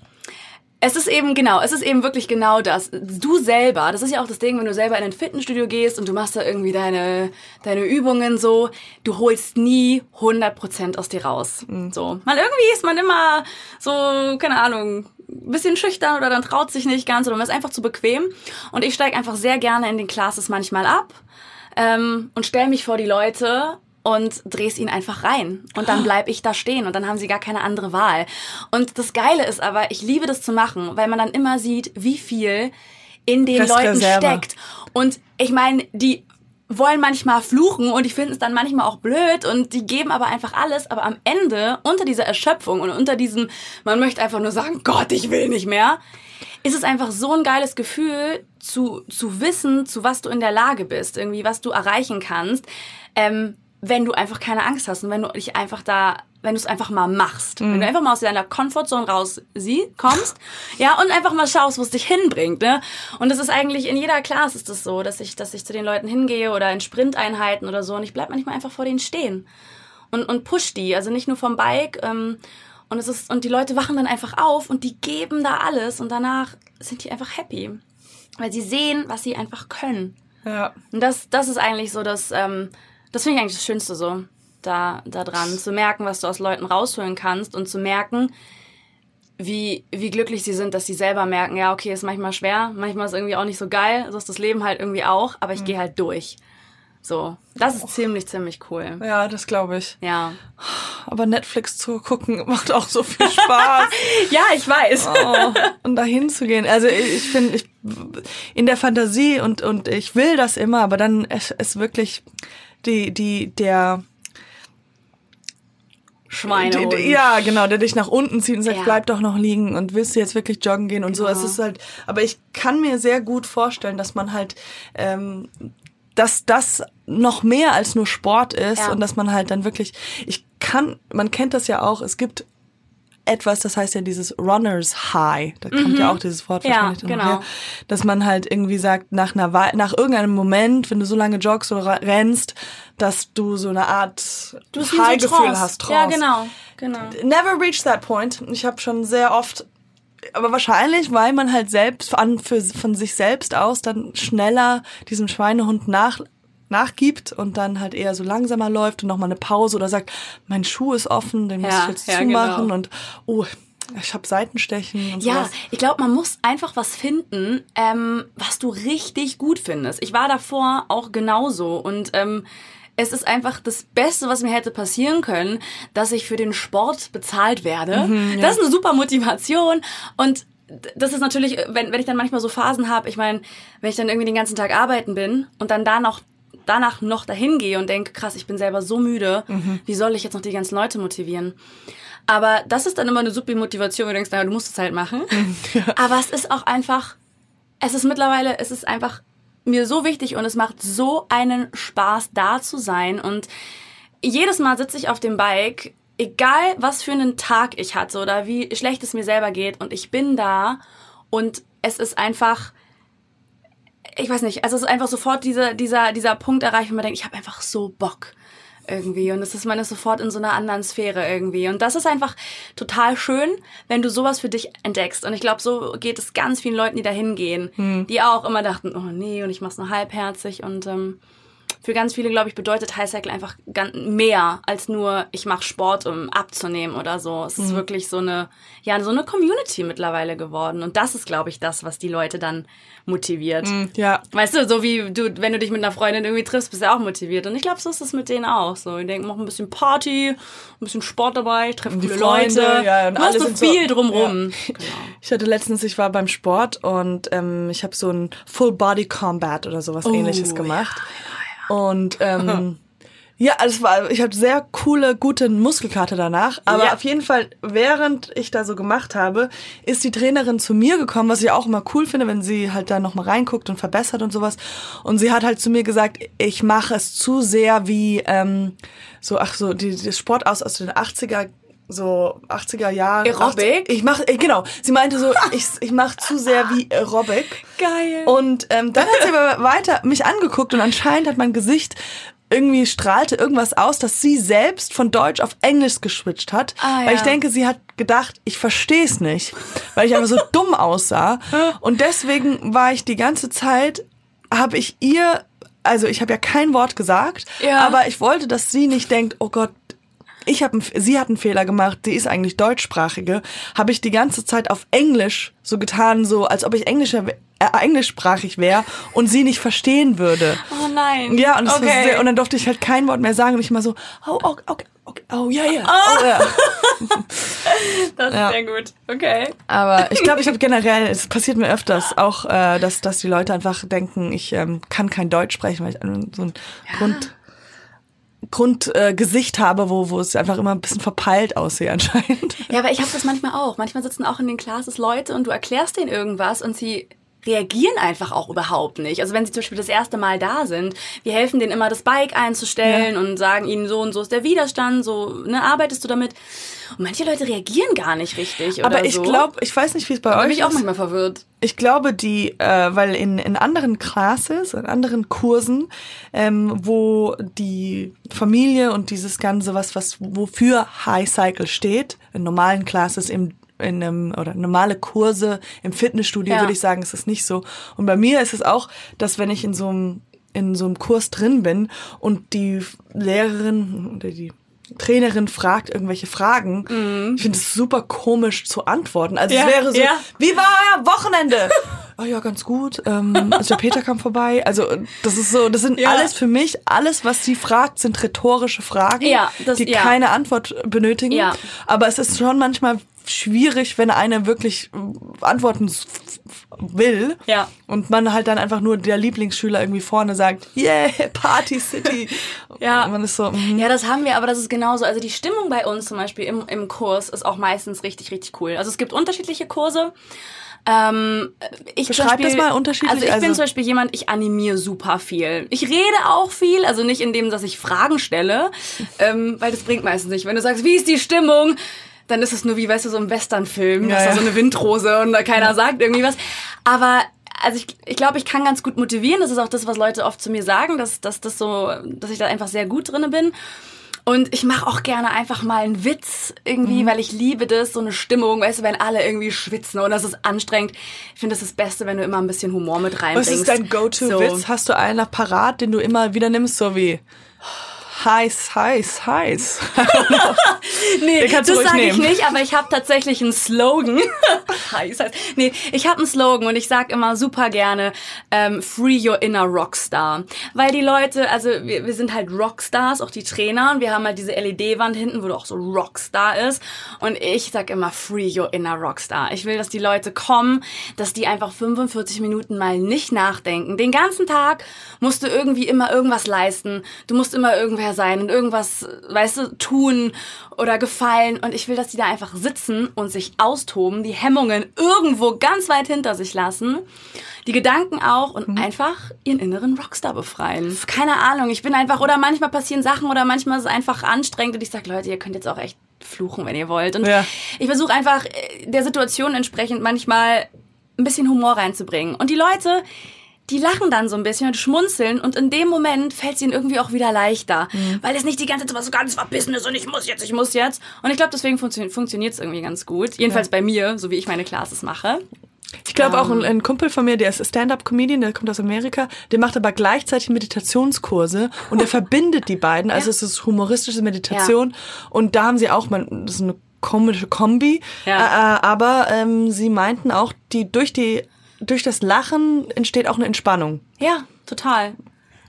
Es ist eben genau, es ist eben wirklich genau das. Du selber, das ist ja auch das Ding, wenn du selber in ein Fitnessstudio gehst und du machst da irgendwie deine, deine Übungen so, du holst nie 100% aus dir raus. Mhm. So. Man irgendwie ist man immer so, keine Ahnung, bisschen schüchtern oder dann traut sich nicht ganz oder man ist einfach zu bequem. Und ich steige einfach sehr gerne in den Classes manchmal ab ähm, und stell mich vor die Leute und dreh's ihnen einfach rein. Und dann bleib ich da stehen und dann haben sie gar keine andere Wahl. Und das Geile ist aber, ich liebe das zu machen, weil man dann immer sieht, wie viel in den Leuten steckt. Und ich meine, die wollen manchmal fluchen und ich finde es dann manchmal auch blöd und die geben aber einfach alles, aber am Ende unter dieser Erschöpfung und unter diesem, man möchte einfach nur sagen, Gott, ich will nicht mehr, ist es einfach so ein geiles Gefühl zu, zu wissen, zu was du in der Lage bist, irgendwie was du erreichen kannst, ähm, wenn du einfach keine Angst hast und wenn du dich einfach da wenn du es einfach mal machst. Wenn du einfach mal aus deiner Comfortzone raus sie, kommst, ja, und einfach mal schaust, wo es dich hinbringt, ne? Und das ist eigentlich in jeder Class ist das so, dass ich, dass ich zu den Leuten hingehe oder in Sprinteinheiten oder so und ich bleib manchmal einfach vor denen stehen und, und push die, also nicht nur vom Bike, ähm, und es ist, und die Leute wachen dann einfach auf und die geben da alles und danach sind die einfach happy. Weil sie sehen, was sie einfach können. Ja. Und das, das ist eigentlich so das, ähm, das finde ich eigentlich das Schönste so da, da dran, zu merken, was du aus Leuten rausholen kannst und zu merken, wie, wie glücklich sie sind, dass sie selber merken, ja, okay, ist manchmal schwer, manchmal ist irgendwie auch nicht so geil, so ist das Leben halt irgendwie auch, aber ich mhm. gehe halt durch. So, das ist ziemlich, ziemlich cool. Ja, das glaube ich. Ja. Aber Netflix zu gucken macht auch so viel Spaß. ja, ich weiß. Oh, und dahin zu gehen. Also ich finde, ich in der Fantasie und und ich will das immer, aber dann ist, ist wirklich die die der Schweinehund. Ja, genau, der dich nach unten zieht und sagt, Ja. bleib doch noch liegen und willst du jetzt wirklich joggen gehen und so. Genau. Es ist halt, aber ich kann mir sehr gut vorstellen, dass man halt, ähm, dass das noch mehr als nur Sport ist Ja. und dass man halt dann wirklich, ich kann, man kennt das ja auch, es gibt etwas, das heißt ja dieses Runners High. Da kommt ja auch dieses Wort Mhm. Ja, wahrscheinlich drin genau. her. Dass man halt irgendwie sagt, nach einer Wei- nach irgendeinem Moment, wenn du so lange joggst oder rennst, dass du so eine Art wie so High-Gefühl Trance. hast. Ja, genau, genau. Never reached that point. Ich habe schon sehr oft, aber wahrscheinlich, weil man halt selbst an, für, von sich selbst aus dann schneller diesem Schweinehund nach, nachgibt und dann halt eher so langsamer läuft und nochmal eine Pause oder sagt, mein Schuh ist offen, den muss Ja, ich jetzt ja, zumachen genau. und oh, ich habe Seitenstechen und Ja, sowas. ich glaube, man muss einfach was finden, ähm, was du richtig gut findest. Ich war davor auch genauso und ähm, es ist einfach das Beste, was mir hätte passieren können, dass ich für den Sport bezahlt werde. Das ist eine super Motivation und das ist natürlich, wenn, wenn ich dann manchmal so Phasen habe, ich meine, wenn ich dann irgendwie den ganzen Tag arbeiten bin und dann da noch danach noch dahin gehe und denke, krass, ich bin selber so müde, wie soll ich jetzt noch die ganzen Leute motivieren? Aber das ist dann immer eine super Motivation, wo du denkst, naja, du musst es halt machen. Aber es ist auch einfach, es ist mittlerweile, es ist einfach mir so wichtig und es macht so einen Spaß, da zu sein. Und jedes Mal sitze ich auf dem Bike, egal was für einen Tag ich hatte oder wie schlecht es mir selber geht und ich bin da und es ist einfach, ich weiß nicht, also es ist einfach sofort dieser, dieser, dieser Punkt erreicht, wo man denkt, ich habe einfach so Bock irgendwie. Und es ist man ist sofort in so einer anderen Sphäre irgendwie. Und das ist einfach total schön, wenn du sowas für dich entdeckst. Und ich glaube, so geht es ganz vielen Leuten, die da hingehen, die auch immer dachten, oh nee und ich mach's nur halbherzig. Und ähm, für ganz viele, glaube ich, bedeutet High Cycle einfach mehr als nur, ich mache Sport, um abzunehmen oder so. Es ist wirklich so eine, ja, so eine Community mittlerweile geworden. Und das ist, glaube ich, das, was die Leute dann motiviert. Ja, Weißt du, so wie du, wenn du dich mit einer Freundin irgendwie triffst, bist du auch motiviert. Und ich glaube, so ist es mit denen auch. So, ich denke, mach ein bisschen Party, ein bisschen Sport dabei, treffen die Freunde, Leute. ja, und du hast alle so sind so- viel drumrum. Ja. Genau. Ich hatte letztens, ich war beim Sport und ähm, ich habe so ein Full Body Combat oder sowas ähnliches ja, gemacht. Und ähm, ja, also es war, ich hatte sehr coole, gute Muskelkater danach. Aber Ja. auf jeden Fall, während ich da so gemacht habe, ist die Trainerin zu mir gekommen, was ich auch immer cool finde, wenn sie halt da nochmal reinguckt und verbessert und sowas. Und sie hat halt zu mir gesagt, ich mache es zu sehr wie ähm, so, ach so, die, die Sport aus aus den 80er so 80er Jahren. Aerobic? Ich mache genau. Sie meinte so, ich ich mache zu sehr wie Aerobic. Geil. Und ähm, dann hat sie aber weiter mich angeguckt und anscheinend hat mein Gesicht irgendwie strahlte irgendwas aus, dass sie selbst von Deutsch auf Englisch geswitcht hat. Ah, ja. Weil ich denke, sie hat gedacht, ich verstehe es nicht, weil ich einfach so dumm aussah. Und deswegen war ich die ganze Zeit, habe ich ihr, also ich habe ja kein Wort gesagt, Ja. aber ich wollte, dass sie nicht denkt, oh Gott, ich habe, sie hat einen Fehler gemacht, sie ist eigentlich deutschsprachige, habe ich die ganze Zeit auf Englisch so getan, so als ob ich Englischer, wär- äh, englischsprachig wäre und sie nicht verstehen würde. oh nein. Ja, und, okay. sehr, und dann durfte ich halt kein Wort mehr sagen und ich mal so, oh, okay, okay, Okay. Oh ja, ja. Oh, ja. Das Ja. ist sehr gut. Okay. Aber ich glaube, ich habe generell, es passiert mir öfters auch, äh, dass, dass die Leute einfach denken, ich ähm, kann kein Deutsch sprechen, weil ich ein- so ein Grund, Grundgesicht äh, habe, wo, wo es einfach immer ein bisschen verpeilt aussehe anscheinend. Ja, aber ich habe das manchmal auch. Manchmal sitzen auch in den Classes Leute und du erklärst denen irgendwas und sie reagieren einfach auch überhaupt nicht. Also wenn sie zum Beispiel das erste Mal da sind, wir helfen denen immer das Bike einzustellen Ja. und sagen ihnen so und so ist der Widerstand, so ne, arbeitest du damit. Und manche Leute reagieren gar nicht richtig oder Aber ich so. glaube, ich weiß nicht, wie es bei bin euch ich auch ist. manchmal verwirrt. Ich glaube, die, äh, weil in, in anderen Classes, in anderen Kursen, ähm, wo die Familie und dieses Ganze, was, was, wofür High Cycle steht, in normalen Classes im in einem, oder normale Kurse im Fitnessstudio Ja. würde ich sagen, ist es nicht so. Und bei mir ist es auch, dass wenn ich in so einem, in so einem Kurs drin bin und die Lehrerin oder die Trainerin fragt irgendwelche Fragen, ich finde es super komisch zu antworten. Also. Ja, es wäre so, ja. wie war euer Wochenende? Oh ja, ganz gut. Ähm, also der Peter kam vorbei. Also das ist so, das sind Ja. alles für mich, alles, was sie fragt, sind rhetorische Fragen, das- die keine Antwort benötigen. Aber es ist schon manchmal schwierig, wenn einer wirklich äh, antworten will. Ja. Und man halt dann einfach nur der Lieblingsschüler irgendwie vorne sagt, yeah, Party City. Ja. Und man ist so, mhm. Ja, das haben wir, aber das ist genauso. Also die Stimmung bei uns zum Beispiel im, im Kurs ist auch meistens richtig, richtig cool. Also es gibt unterschiedliche Kurse. Ähm, ich Beschreib das Beispiel- mal unterschiedlich, Also ich bin also- zum Beispiel jemand, ich animiere super viel. Ich rede auch viel, also nicht in dem, dass ich Fragen stelle, ähm, weil das bringt meistens nicht. Wenn du sagst, wie ist die Stimmung? Dann ist es nur wie, weißt du, so ein Westernfilm, Ja, hast da ja. so eine Windrose und da keiner sagt irgendwie was. Aber also ich, ich glaube, ich kann ganz gut motivieren. Das ist auch das, was Leute oft zu mir sagen, dass, dass das so, dass ich da einfach sehr gut drinne bin. Und ich mache auch gerne einfach mal einen Witz irgendwie, Mhm. weil ich liebe das, so eine Stimmung, weißt du, wenn alle irgendwie schwitzen und das ist anstrengend. Ich finde, das ist das Beste, wenn du immer ein bisschen Humor mit reinbringst. Was ist dein Go-To-Witz? So. Hast du einen noch parat, den du immer wieder nimmst, so wie heiß, heiß, heiß? Nee, das sage ich nicht, aber ich habe tatsächlich einen Slogan. heiß, heiß. Nee, ich habe einen Slogan und ich sag immer super gerne ähm, Free Your Inner Rockstar. Weil die Leute, also wir, wir sind halt Rockstars, auch die Trainer und wir haben halt diese LED-Wand hinten, wo du auch so Rockstar ist. Und ich sag immer Free Your Inner Rockstar. Ich will, dass die Leute kommen, dass die einfach 45 Minuten mal nicht nachdenken. Den ganzen Tag musst du irgendwie immer irgendwas leisten. Du musst immer irgendwer sein und irgendwas, weißt du, tun oder gefallen. Und ich will, dass die da einfach sitzen und sich austoben, die Hemmungen irgendwo ganz weit hinter sich lassen, die Gedanken auch und einfach ihren inneren Rockstar befreien. Keine Ahnung, ich bin einfach, oder manchmal passieren Sachen oder manchmal ist es einfach anstrengend und ich sag, Leute, ihr könnt jetzt auch echt fluchen, wenn ihr wollt. Und Ja. ich versuche einfach äh, der Situation entsprechend manchmal ein bisschen Humor reinzubringen. Und die Leute, die lachen dann so ein bisschen und schmunzeln und in dem Moment fällt es ihnen irgendwie auch wieder leichter, weil es nicht die ganze Zeit so ganz verbissen ist und ich muss jetzt, ich muss jetzt. Und ich glaube, deswegen funktio funktioniert es irgendwie ganz gut. Jedenfalls bei mir, so wie ich meine Classes mache. Ich glaube auch ein, ein Kumpel von mir, der ist Stand-up-Comedian, der kommt aus Amerika, der macht aber gleichzeitig Meditationskurse und der verbindet die beiden. Also Ja. es ist humoristische Meditation und da haben sie auch, man, das ist eine komische Kombi, Ja. äh, äh, aber ähm, sie meinten auch, die durch die durch das Lachen entsteht auch eine Entspannung. Ja, total.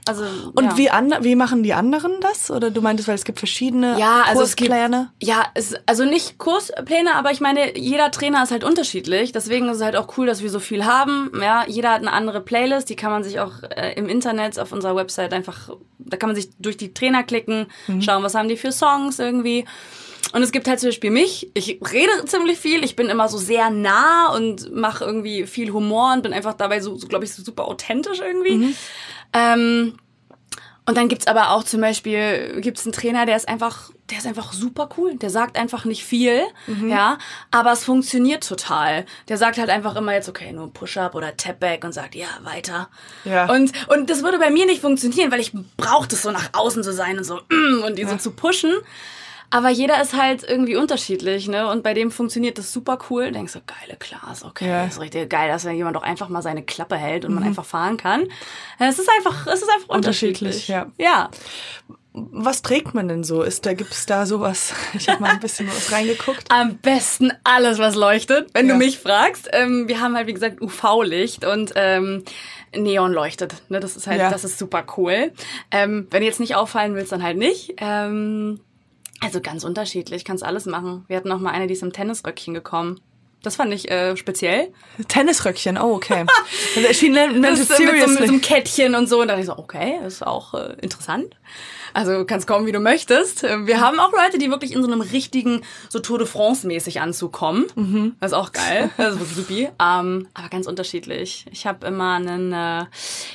Also Und ja. wie, ande, wie machen die anderen das? Oder du meintest, weil es gibt verschiedene Ja, also es gibt, Kurspläne? ja, es, also nicht Kurspläne, aber ich meine, jeder Trainer ist halt unterschiedlich. Deswegen ist es halt auch cool, dass wir so viel haben. Ja, jeder hat eine andere Playlist, die kann man sich auch äh, im Internet auf unserer Website einfach, da kann man sich durch die Trainer klicken, schauen, was haben die für Songs irgendwie. Und es gibt halt zum Beispiel mich. Ich rede ziemlich viel. Ich bin immer so sehr nah und mache irgendwie viel Humor und bin einfach dabei so, so glaube ich, so super authentisch irgendwie. Ähm, und dann gibt's aber auch zum Beispiel, gibt's einen Trainer, der ist einfach, der ist einfach super cool. Der sagt einfach nicht viel, ja, aber es funktioniert total. Der sagt halt einfach immer jetzt, okay, nur Push-Up oder Tap-Back und sagt, ja, weiter. Ja. Und, und das würde bei mir nicht funktionieren, weil ich brauche das so nach außen zu sein und so, mm, und die so zu pushen. Aber jeder ist halt irgendwie unterschiedlich, ne? Und bei dem funktioniert das super cool. Denkst du, geile Class, okay. Ja. Das ist richtig geil, dass wenn jemand doch einfach mal seine Klappe hält und man einfach fahren kann. Es ist einfach, es ist einfach Unterschiedlich, unterschiedlich. ja. Ja. Was trägt man denn so? Ist da gibt's da sowas? Ich habe mal ein bisschen was reingeguckt. Am besten alles, was leuchtet, wenn Ja. du mich fragst. Ähm, wir haben halt, wie gesagt, UV-Licht und ähm, Neon leuchtet. Ne? Das ist halt, Ja. das ist super cool. Ähm, wenn du jetzt nicht auffallen willst, dann halt nicht. Ähm, Also ganz unterschiedlich, kannst alles machen. Wir hatten noch mal eine, die ist im Tennisröckchen gekommen. Das fand ich äh, speziell. Tennisröckchen, oh, okay. Also, She meant Das ist, mit, so, mit so einem Kettchen und so. Und da dachte ich so, okay, das ist auch äh, interessant. Also kannst kommen, wie du möchtest. Äh, Wir haben auch Leute, die wirklich in so einem richtigen, so Tour de France-mäßig Anzug kommen. Das ist auch geil. Das ist supi. Ähm, aber ganz unterschiedlich. Ich habe immer einen, äh,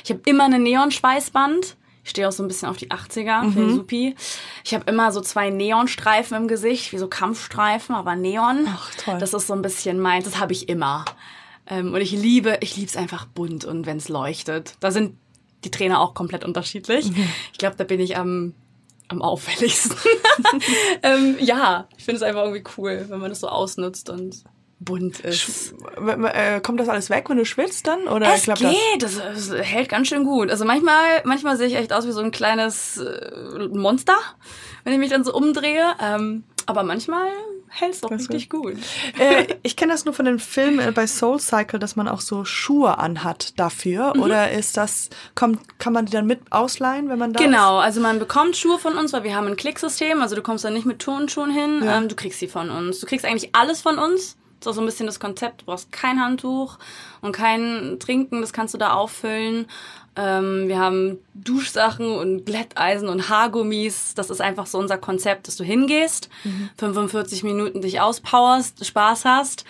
ich habe immer einen Neon-Schweißband. Ich stehe auch so ein bisschen auf die 80er, finde ich supi. Ich habe immer so zwei Neonstreifen im Gesicht, wie so Kampfstreifen, aber Neon. Ach, toll. Das ist so ein bisschen meins. Das habe ich immer. Ähm, und ich liebe, ich liebe es einfach bunt und wenn es leuchtet. Da sind die Trainer auch komplett unterschiedlich. Ich glaube, da bin ich am, am auffälligsten. ähm, ja, ich finde es einfach irgendwie cool, wenn man das so ausnutzt und bunt ist. Äh, Kommt das alles weg, wenn du schwitzt dann? Oder Es klappt geht, das? Das, hält ganz schön gut. Also manchmal, manchmal sehe ich echt aus wie so ein kleines äh, Monster, wenn ich mich dann so umdrehe. Ähm, aber manchmal hält es doch Das richtig gut. das? Äh, ich kenne das nur von den Filmen äh, bei Soul Cycle, dass man auch so Schuhe anhat dafür. Mhm. Oder ist das, kommt, kann man die dann mit ausleihen, wenn man da Genau, also man bekommt Schuhe von uns, weil wir haben ein Klicksystem. Also du kommst dann nicht mit Turnschuhen hin, Ja. ähm, du kriegst sie von uns. Du kriegst eigentlich alles von uns. Das ist auch so ein bisschen das Konzept. Du brauchst kein Handtuch und kein Trinken, das kannst du da auffüllen. Ähm, wir haben Duschsachen und Glätteisen und Haargummis. Das ist einfach so unser Konzept, dass du hingehst, 45 Minuten dich auspowerst, Spaß hast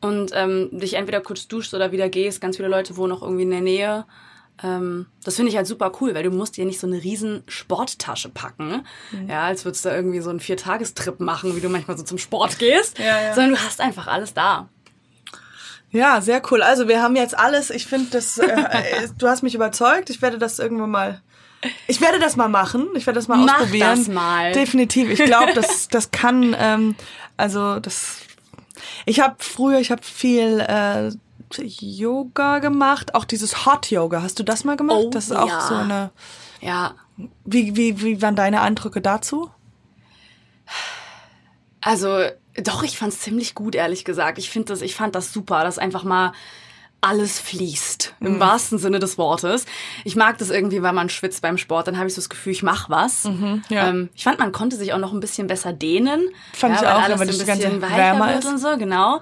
und ähm, dich entweder kurz duschst oder wieder gehst. Ganz viele Leute wohnen auch irgendwie in der Nähe. Ähm, das finde ich halt super cool, weil du musst dir nicht so eine riesen Sporttasche packen. Ja, als würdest du irgendwie so einen Viertagestrip machen, wie du manchmal so zum Sport gehst. Ja, ja. Sondern du hast einfach alles da. Ja, sehr cool. Also wir haben jetzt alles. Ich finde das, äh, äh, du hast mich überzeugt. Ich werde das irgendwann mal. Ich werde das mal machen. Ich werde das mal Mach ausprobieren. das mal. Definitiv. Ich glaube, das, das kann. Ähm, also das. Ich habe früher, ich habe viel äh, Yoga gemacht. Auch dieses Hot Yoga. Hast du das mal gemacht? Oh, das ist auch ja. so eine. Ja, Wie, wie, wie waren deine Eindrücke dazu? Also, doch, ich fand's ziemlich gut, ehrlich gesagt. Ich finde das, ich fand das super, dass einfach mal alles fließt, Mhm. im wahrsten Sinne des Wortes. Ich mag das irgendwie, weil man schwitzt beim Sport, dann habe ich so das Gefühl, ich mach was. Mhm, ja. ähm, ich fand, man konnte sich auch noch ein bisschen besser dehnen. Fand ich weil auch, alles weil so das ein Ganze bisschen weicher wärmer ist. und so, genau.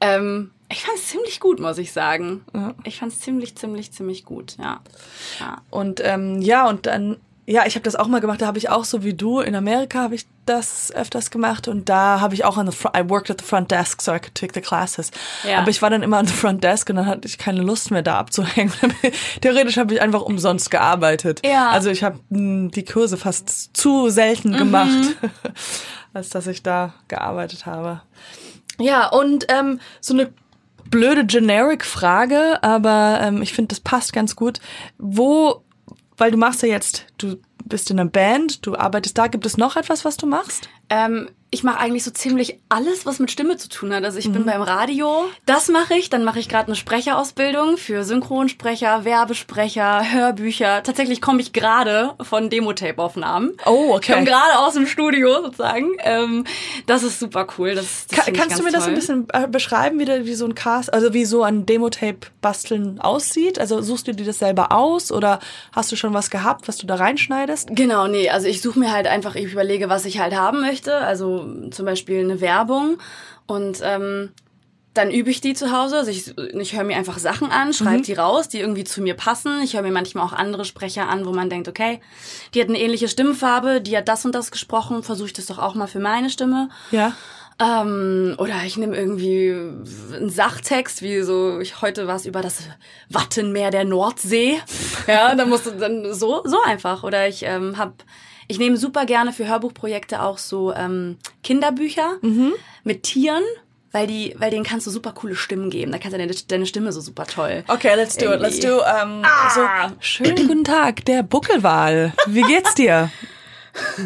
Ähm, ich fand's ziemlich gut, muss ich sagen. Ich fand's ziemlich, ziemlich, ziemlich gut, ja. ja. Und ähm, ja, und dann, ja, ich habe das auch mal gemacht. Da habe ich auch so wie du in Amerika habe ich das öfters gemacht und da habe ich auch an the front, I worked at the front desk, so I could take the classes. Ja. Aber ich war dann immer an the front desk und dann hatte ich keine Lust mehr da abzuhängen. Theoretisch habe ich einfach umsonst gearbeitet. Ja. Also ich habe mh, die Kurse fast zu selten gemacht, als dass ich da gearbeitet habe. Ja, und ähm, so eine blöde Generic-Frage, aber ähm, ich finde, das passt ganz gut. Wo, weil du machst ja jetzt, du bist in einer Band, du arbeitest da, gibt es noch etwas, was du machst? Ähm, ich mache eigentlich so ziemlich alles, was mit Stimme zu tun hat. Also ich Mhm. bin beim Radio, das mache ich. Dann mache ich gerade eine Sprecherausbildung für Synchronsprecher, Werbesprecher, Hörbücher. Tatsächlich komme ich gerade von Demo-Tape-Aufnahmen. Oh, okay. Ich komme gerade aus dem Studio sozusagen. Ähm, das ist super cool. Das, das Ka find ich kannst du mir ganz das ein toll. bisschen äh, beschreiben, wie, der, wie so ein Cast, also wie so ein Demo-Tape basteln aussieht? Also suchst du dir das selber aus oder hast du schon was gehabt, was du da reinschneidest? Genau, nee, also ich suche mir halt einfach, ich überlege, was ich halt haben möchte. Also zum Beispiel eine Werbung und ähm, dann übe ich die zu Hause. Also ich, ich höre mir einfach Sachen an, schreibe die raus, die irgendwie zu mir passen. Ich höre mir manchmal auch andere Sprecher an, wo man denkt, okay, die hat eine ähnliche Stimmfarbe, die hat das und das gesprochen, versuche ich das doch auch mal für meine Stimme. Ja. Ähm, oder ich nehme irgendwie einen Sachtext, wie so, ich heute war es über das Wattenmeer der Nordsee. Ja, dann musst du dann so, so einfach. Oder ich ähm, hab, ich nehme super gerne für Hörbuchprojekte auch so ähm, Kinderbücher mit Tieren, weil die, weil denen kannst du super coole Stimmen geben. Da kannst du deine, deine Stimme so super toll. Okay, let's do it. Let's Irgendwie. do ähm, so, schönen guten Tag, der Buckelwal. Wie geht's dir?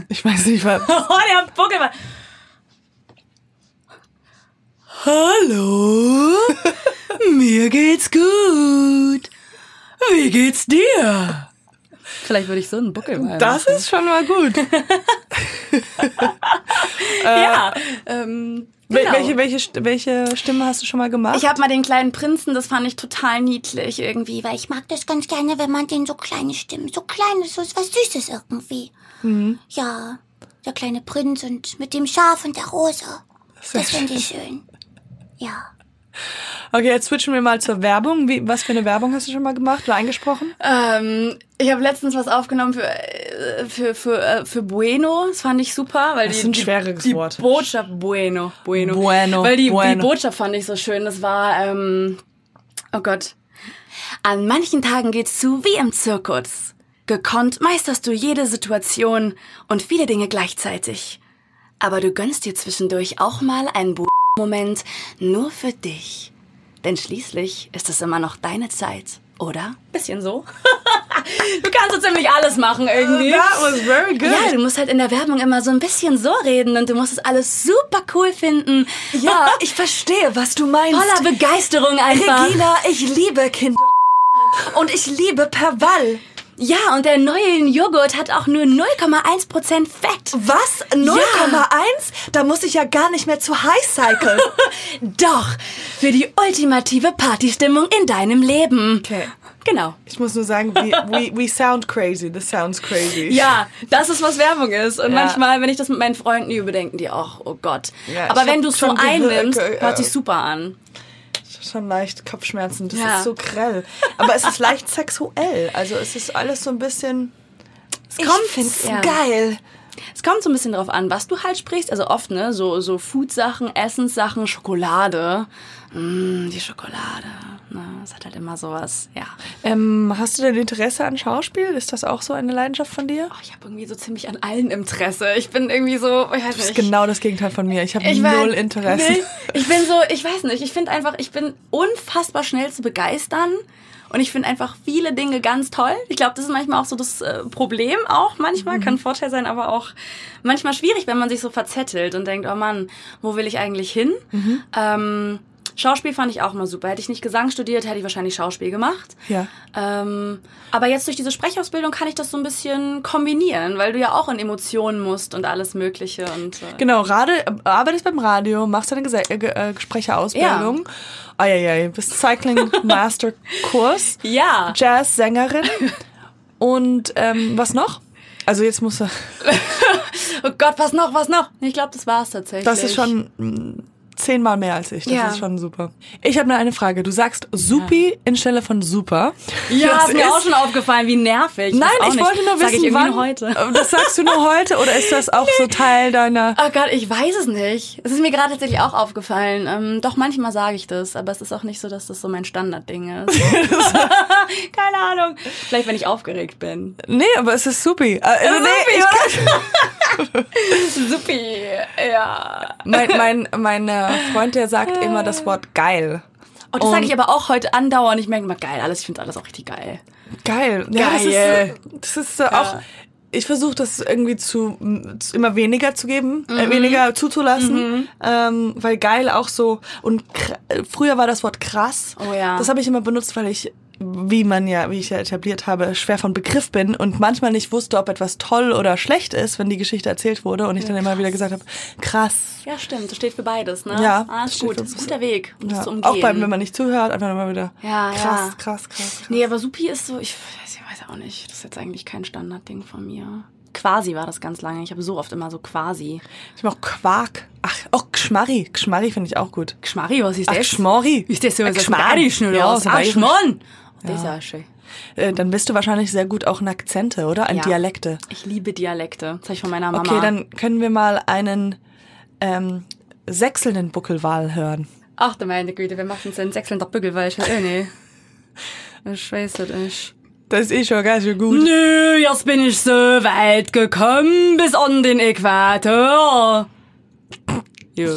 Ich weiß nicht, was. Oh, der Pokémon. Hallo, mir geht's gut. Wie geht's dir? Vielleicht würde ich so einen Buckel mal Das ist schon mal gut. Ja, ähm, genau. Welche, welche, welche Stimme hast du schon mal gemacht? Ich habe mal den kleinen Prinzen, das fand ich total niedlich irgendwie, weil ich mag das ganz gerne, wenn man den so kleine Stimmen, so klein ist, so ist was Süßes irgendwie. Ja. der kleine Prinz und mit dem Schaf und der Rose. Das finde ich schön. Ja. Okay, jetzt switchen wir mal zur Werbung. Wie, was für eine Werbung hast du schon mal gemacht oder eingesprochen? Ähm, ich habe letztens was aufgenommen für äh, für für äh, für Bueno. Das fand ich super, weil Das die ist ein die, schweres die Wort. Botschaft Bueno, Bueno, Bueno, weil die bueno. die Botschaft fand ich so schön. Das war ähm, oh Gott. An manchen Tagen geht's zu wie im Zirkus. Gekonnt meisterst du jede Situation und viele Dinge gleichzeitig. Aber du gönnst dir zwischendurch auch mal einen Bu Moment nur für dich. Denn schließlich ist es immer noch deine Zeit, oder? Bisschen so. du kannst so ziemlich alles machen irgendwie. That was very good. Ja, du musst halt in der Werbung immer so ein bisschen so reden und du musst es alles super cool finden. Ja, ich verstehe, was du meinst. Voller Begeisterung einfach. Regina, ich liebe Kinder. Und ich liebe Perwall. Ja, und der neue Joghurt hat auch nur 0,1% Fett. Was? 0,1? Da muss ich ja gar nicht mehr zu High Cycle. Doch, für die ultimative Partystimmung in deinem Leben. Okay. Genau. Ich muss nur sagen, we, we, we sound crazy. This sounds crazy. Ja, das ist, was Werbung ist. Und Ja. manchmal, wenn ich das mit meinen Freunden übe, denken die auch, oh Gott. Ja, Aber wenn du es so einnimmst, hört sich super an. Schon leicht Kopfschmerzen. Das Ja. ist so grell. Aber es ist leicht sexuell. Also es ist alles so ein bisschen. Es kommt- ich find's ja. geil. Es kommt so ein bisschen drauf an, was du halt sprichst. Also oft, ne, so, so Food-Sachen, Essenssachen, Schokolade. Mm, die Schokolade. Es hat halt immer sowas, ja. Ähm, hast du denn Interesse an Schauspiel? Ist das auch so eine Leidenschaft von dir? Oh, ich habe irgendwie so ziemlich an allen Interesse. Ich bin irgendwie so, ich weiß Das ist nicht. genau das Gegenteil von mir. Ich habe null Interesse. Nee, ich bin so, ich weiß nicht, ich finde einfach, ich bin unfassbar schnell zu begeistern. Und ich finde einfach viele Dinge ganz toll. Ich glaube, das ist manchmal auch so das äh, Problem auch manchmal, kann ein Vorteil sein, aber auch manchmal schwierig, wenn man sich so verzettelt und denkt, oh Mann, wo will ich eigentlich hin? Ähm, Schauspiel fand ich auch mal super. Hätte ich nicht Gesang studiert, hätte ich wahrscheinlich Schauspiel gemacht. Ja. Ähm, aber jetzt durch diese Sprechausbildung kann ich das so ein bisschen kombinieren, weil du ja auch in Emotionen musst und alles Mögliche und äh, Genau, Rade, arbeitest beim Radio, machst deine Gese äh, äh, Sprecherausbildung. Ah ja, ja, bist Cycling Master Kurs, ja. Jazz-Sängerin und ähm, was noch? Also jetzt musst du. Oh Gott, was noch, was noch? Ich glaube, das war's tatsächlich. Das ist schon zehnmal mehr als ich. Das Ja. ist schon super. Ich habe nur eine Frage. Du sagst Supi anstelle von super. Ja, Das ist mir auch schon aufgefallen, wie nervig. Nein, ich nicht. wollte nur Sag wissen, ich irgendwie wann. heute. Das sagst du nur heute oder ist das auch so Teil deiner? Oh Gott, ich weiß es nicht. Es ist mir gerade tatsächlich auch aufgefallen. Ähm, doch manchmal sage ich das, aber es ist auch nicht so, dass das so mein Standardding ist. Keine Ahnung. Vielleicht, wenn ich aufgeregt bin. Nee, aber es ist Supi. Äh, also nee, ich Supi, ja. mein, mein, mein äh, Freund, der sagt immer das Wort geil. Oh, das sage ich aber auch heute andauernd. Ich merke immer geil, alles. Ich finde alles auch richtig geil. Geil. Ja, Geil. Das ist, das ist äh, auch. Ich versuche das irgendwie zu, zu immer weniger zu geben, Mhm. äh, weniger zuzulassen, ähm, weil geil auch so und kr- äh, früher war das Wort krass. Oh ja. Das habe ich immer benutzt, weil ich wie man ja, wie ich ja etabliert habe, schwer von Begriff bin und manchmal nicht wusste, ob etwas toll oder schlecht ist, wenn die Geschichte erzählt wurde und ich dann immer wieder gesagt habe, krass. Ja, stimmt. Das steht für beides, ne? Ja, Ah, das ist gut. Das ist ein guter Weg, um das Ja. zu umgehen. Auch beim, wenn man nicht zuhört, einfach immer wieder Ja, krass, ja. krass, krass, krass. Nee, aber Supi ist so, ich weiß, ich weiß auch nicht. Das ist jetzt eigentlich kein Standardding von mir. Quasi war das ganz lange. Ich habe so oft immer so quasi. Ich auch Quark. Ach, auch Gschmarri. Gschmarri finde ich auch gut. Geschmarri, was ist Ach, das? Schmorri. Ist das so Ach. Bayerisch oder Ja, Ah, bayerisch. Schmarrn. Das ist ja schön. Äh, dann bist du wahrscheinlich sehr gut auch in Akzente, oder? An Ja. Dialekte. Ich liebe Dialekte. Das habe ich von meiner Mama. Okay, dann können wir mal einen ähm, sechselnden Buckelwal hören. Ach du meine Güte, wir machen uns einen ich oh nee. Ich weiß es nicht. Das ist schon ganz schön gut. Nö, jetzt bin ich so weit gekommen bis an den Äquator. Jo.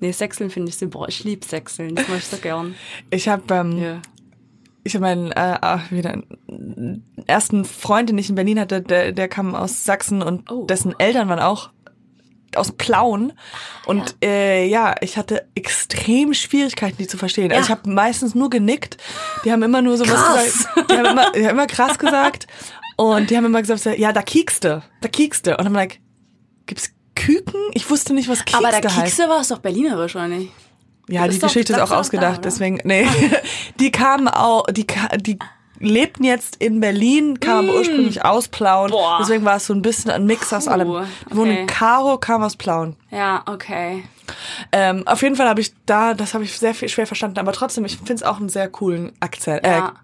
Nee, Sechseln finde ich super. Ich liebe Sechseln. Das mache ich so gern. Ich habe ähm, Ja. Ich hab meinen äh, ah, wieder einen ersten Freund, den ich in Berlin hatte, der, der kam aus Sachsen und Oh. dessen Eltern waren auch aus Plauen und ja. Äh, ja, ich hatte extrem Schwierigkeiten, die zu verstehen. Also Ja. ich habe meistens nur genickt. Die haben immer nur so was Krass. gesagt. Die haben immer, die haben immer krass gesagt und die haben immer gesagt, ja, da kiekste, da kiekste. Und dann like, gibt's Küken? Ich wusste nicht, was Kiekste Aber der heißt. Kiekse war es doch Berlinerisch, oder nicht? Ja, die ist doch- Geschichte ist auch ausgedacht, da, deswegen, nee. die kamen auch, die, die, lebten jetzt in Berlin, kamen aber ursprünglich aus Plauen. Boah. Deswegen war es so ein bisschen ein Mix aus Puh, allem. Wir wohnen in okay. Karo, kam aus Plauen. Ja, okay. Ähm, auf jeden Fall habe ich da, das habe ich sehr viel schwer verstanden, aber trotzdem, ich finde es auch einen sehr coolen Akzent, äh, Ja.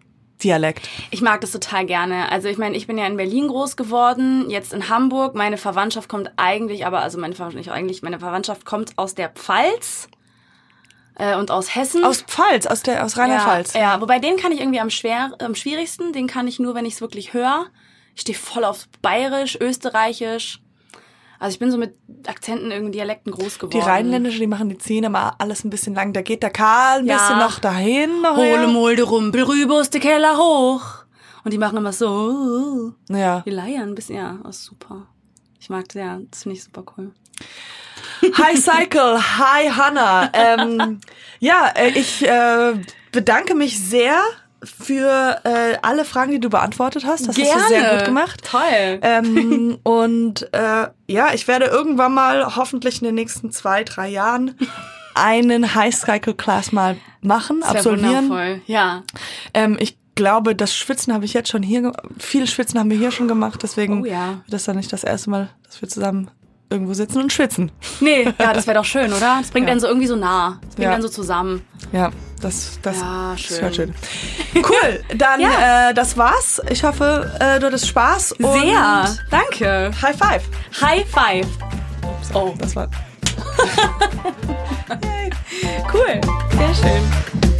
Dialekt. Ich mag das total gerne. Also ich meine, ich bin ja in Berlin groß geworden, jetzt in Hamburg. Meine Verwandtschaft kommt eigentlich, aber also meine Verwandtschaft nicht eigentlich, meine Verwandtschaft kommt aus der Pfalz äh, und aus Hessen. Aus Pfalz, aus der, aus ja, Rheinland-Pfalz. Ja, wobei den kann ich irgendwie am schwer, am schwierigsten. Den kann ich nur, wenn ich es wirklich höre. Ich stehe voll auf Bayerisch, Österreichisch. Also ich bin so mit Akzenten, irgendwie Dialekten groß geworden. Die Rheinländische, die machen die Zähne mal alles ein bisschen lang. Da geht der Karl ein Ja. bisschen noch dahin. Noch Hole her. Mulde Rumpel der Keller hoch. Und die machen immer so. Ja. Die leiern ein bisschen, ja, ist super. Ich mag das, ja, das finde ich super cool. Hi Cycle, hi Hannah. Ähm, ja, äh, ich äh, bedanke mich sehr für äh, alle Fragen, die du beantwortet hast. Das hast du sehr gut gemacht. Toll. Ähm, und äh, ja, ich werde irgendwann mal, hoffentlich in den nächsten zwei, drei Jahren, einen High Cycle Class mal machen, Sehr absolvieren. wundervoll. Ja. Ähm, ich glaube, das Schwitzen habe ich jetzt schon hier, viele Schwitzen haben wir hier schon gemacht, deswegen Oh ja. wird das dann nicht das erste Mal, dass wir zusammen irgendwo sitzen und schwitzen. Nee, ja, das wäre doch schön, oder? Das bringt Ja. einen so irgendwie so nah. Das bringt Ja. einen so zusammen. Ja, das, das, Ja, schön. wäre schön. Cool, dann Ja. äh, das war's. Ich hoffe, äh, du hattest Spaß. Und Sehr. Danke. High five. High five. Oh, das war. Cool. Sehr schön.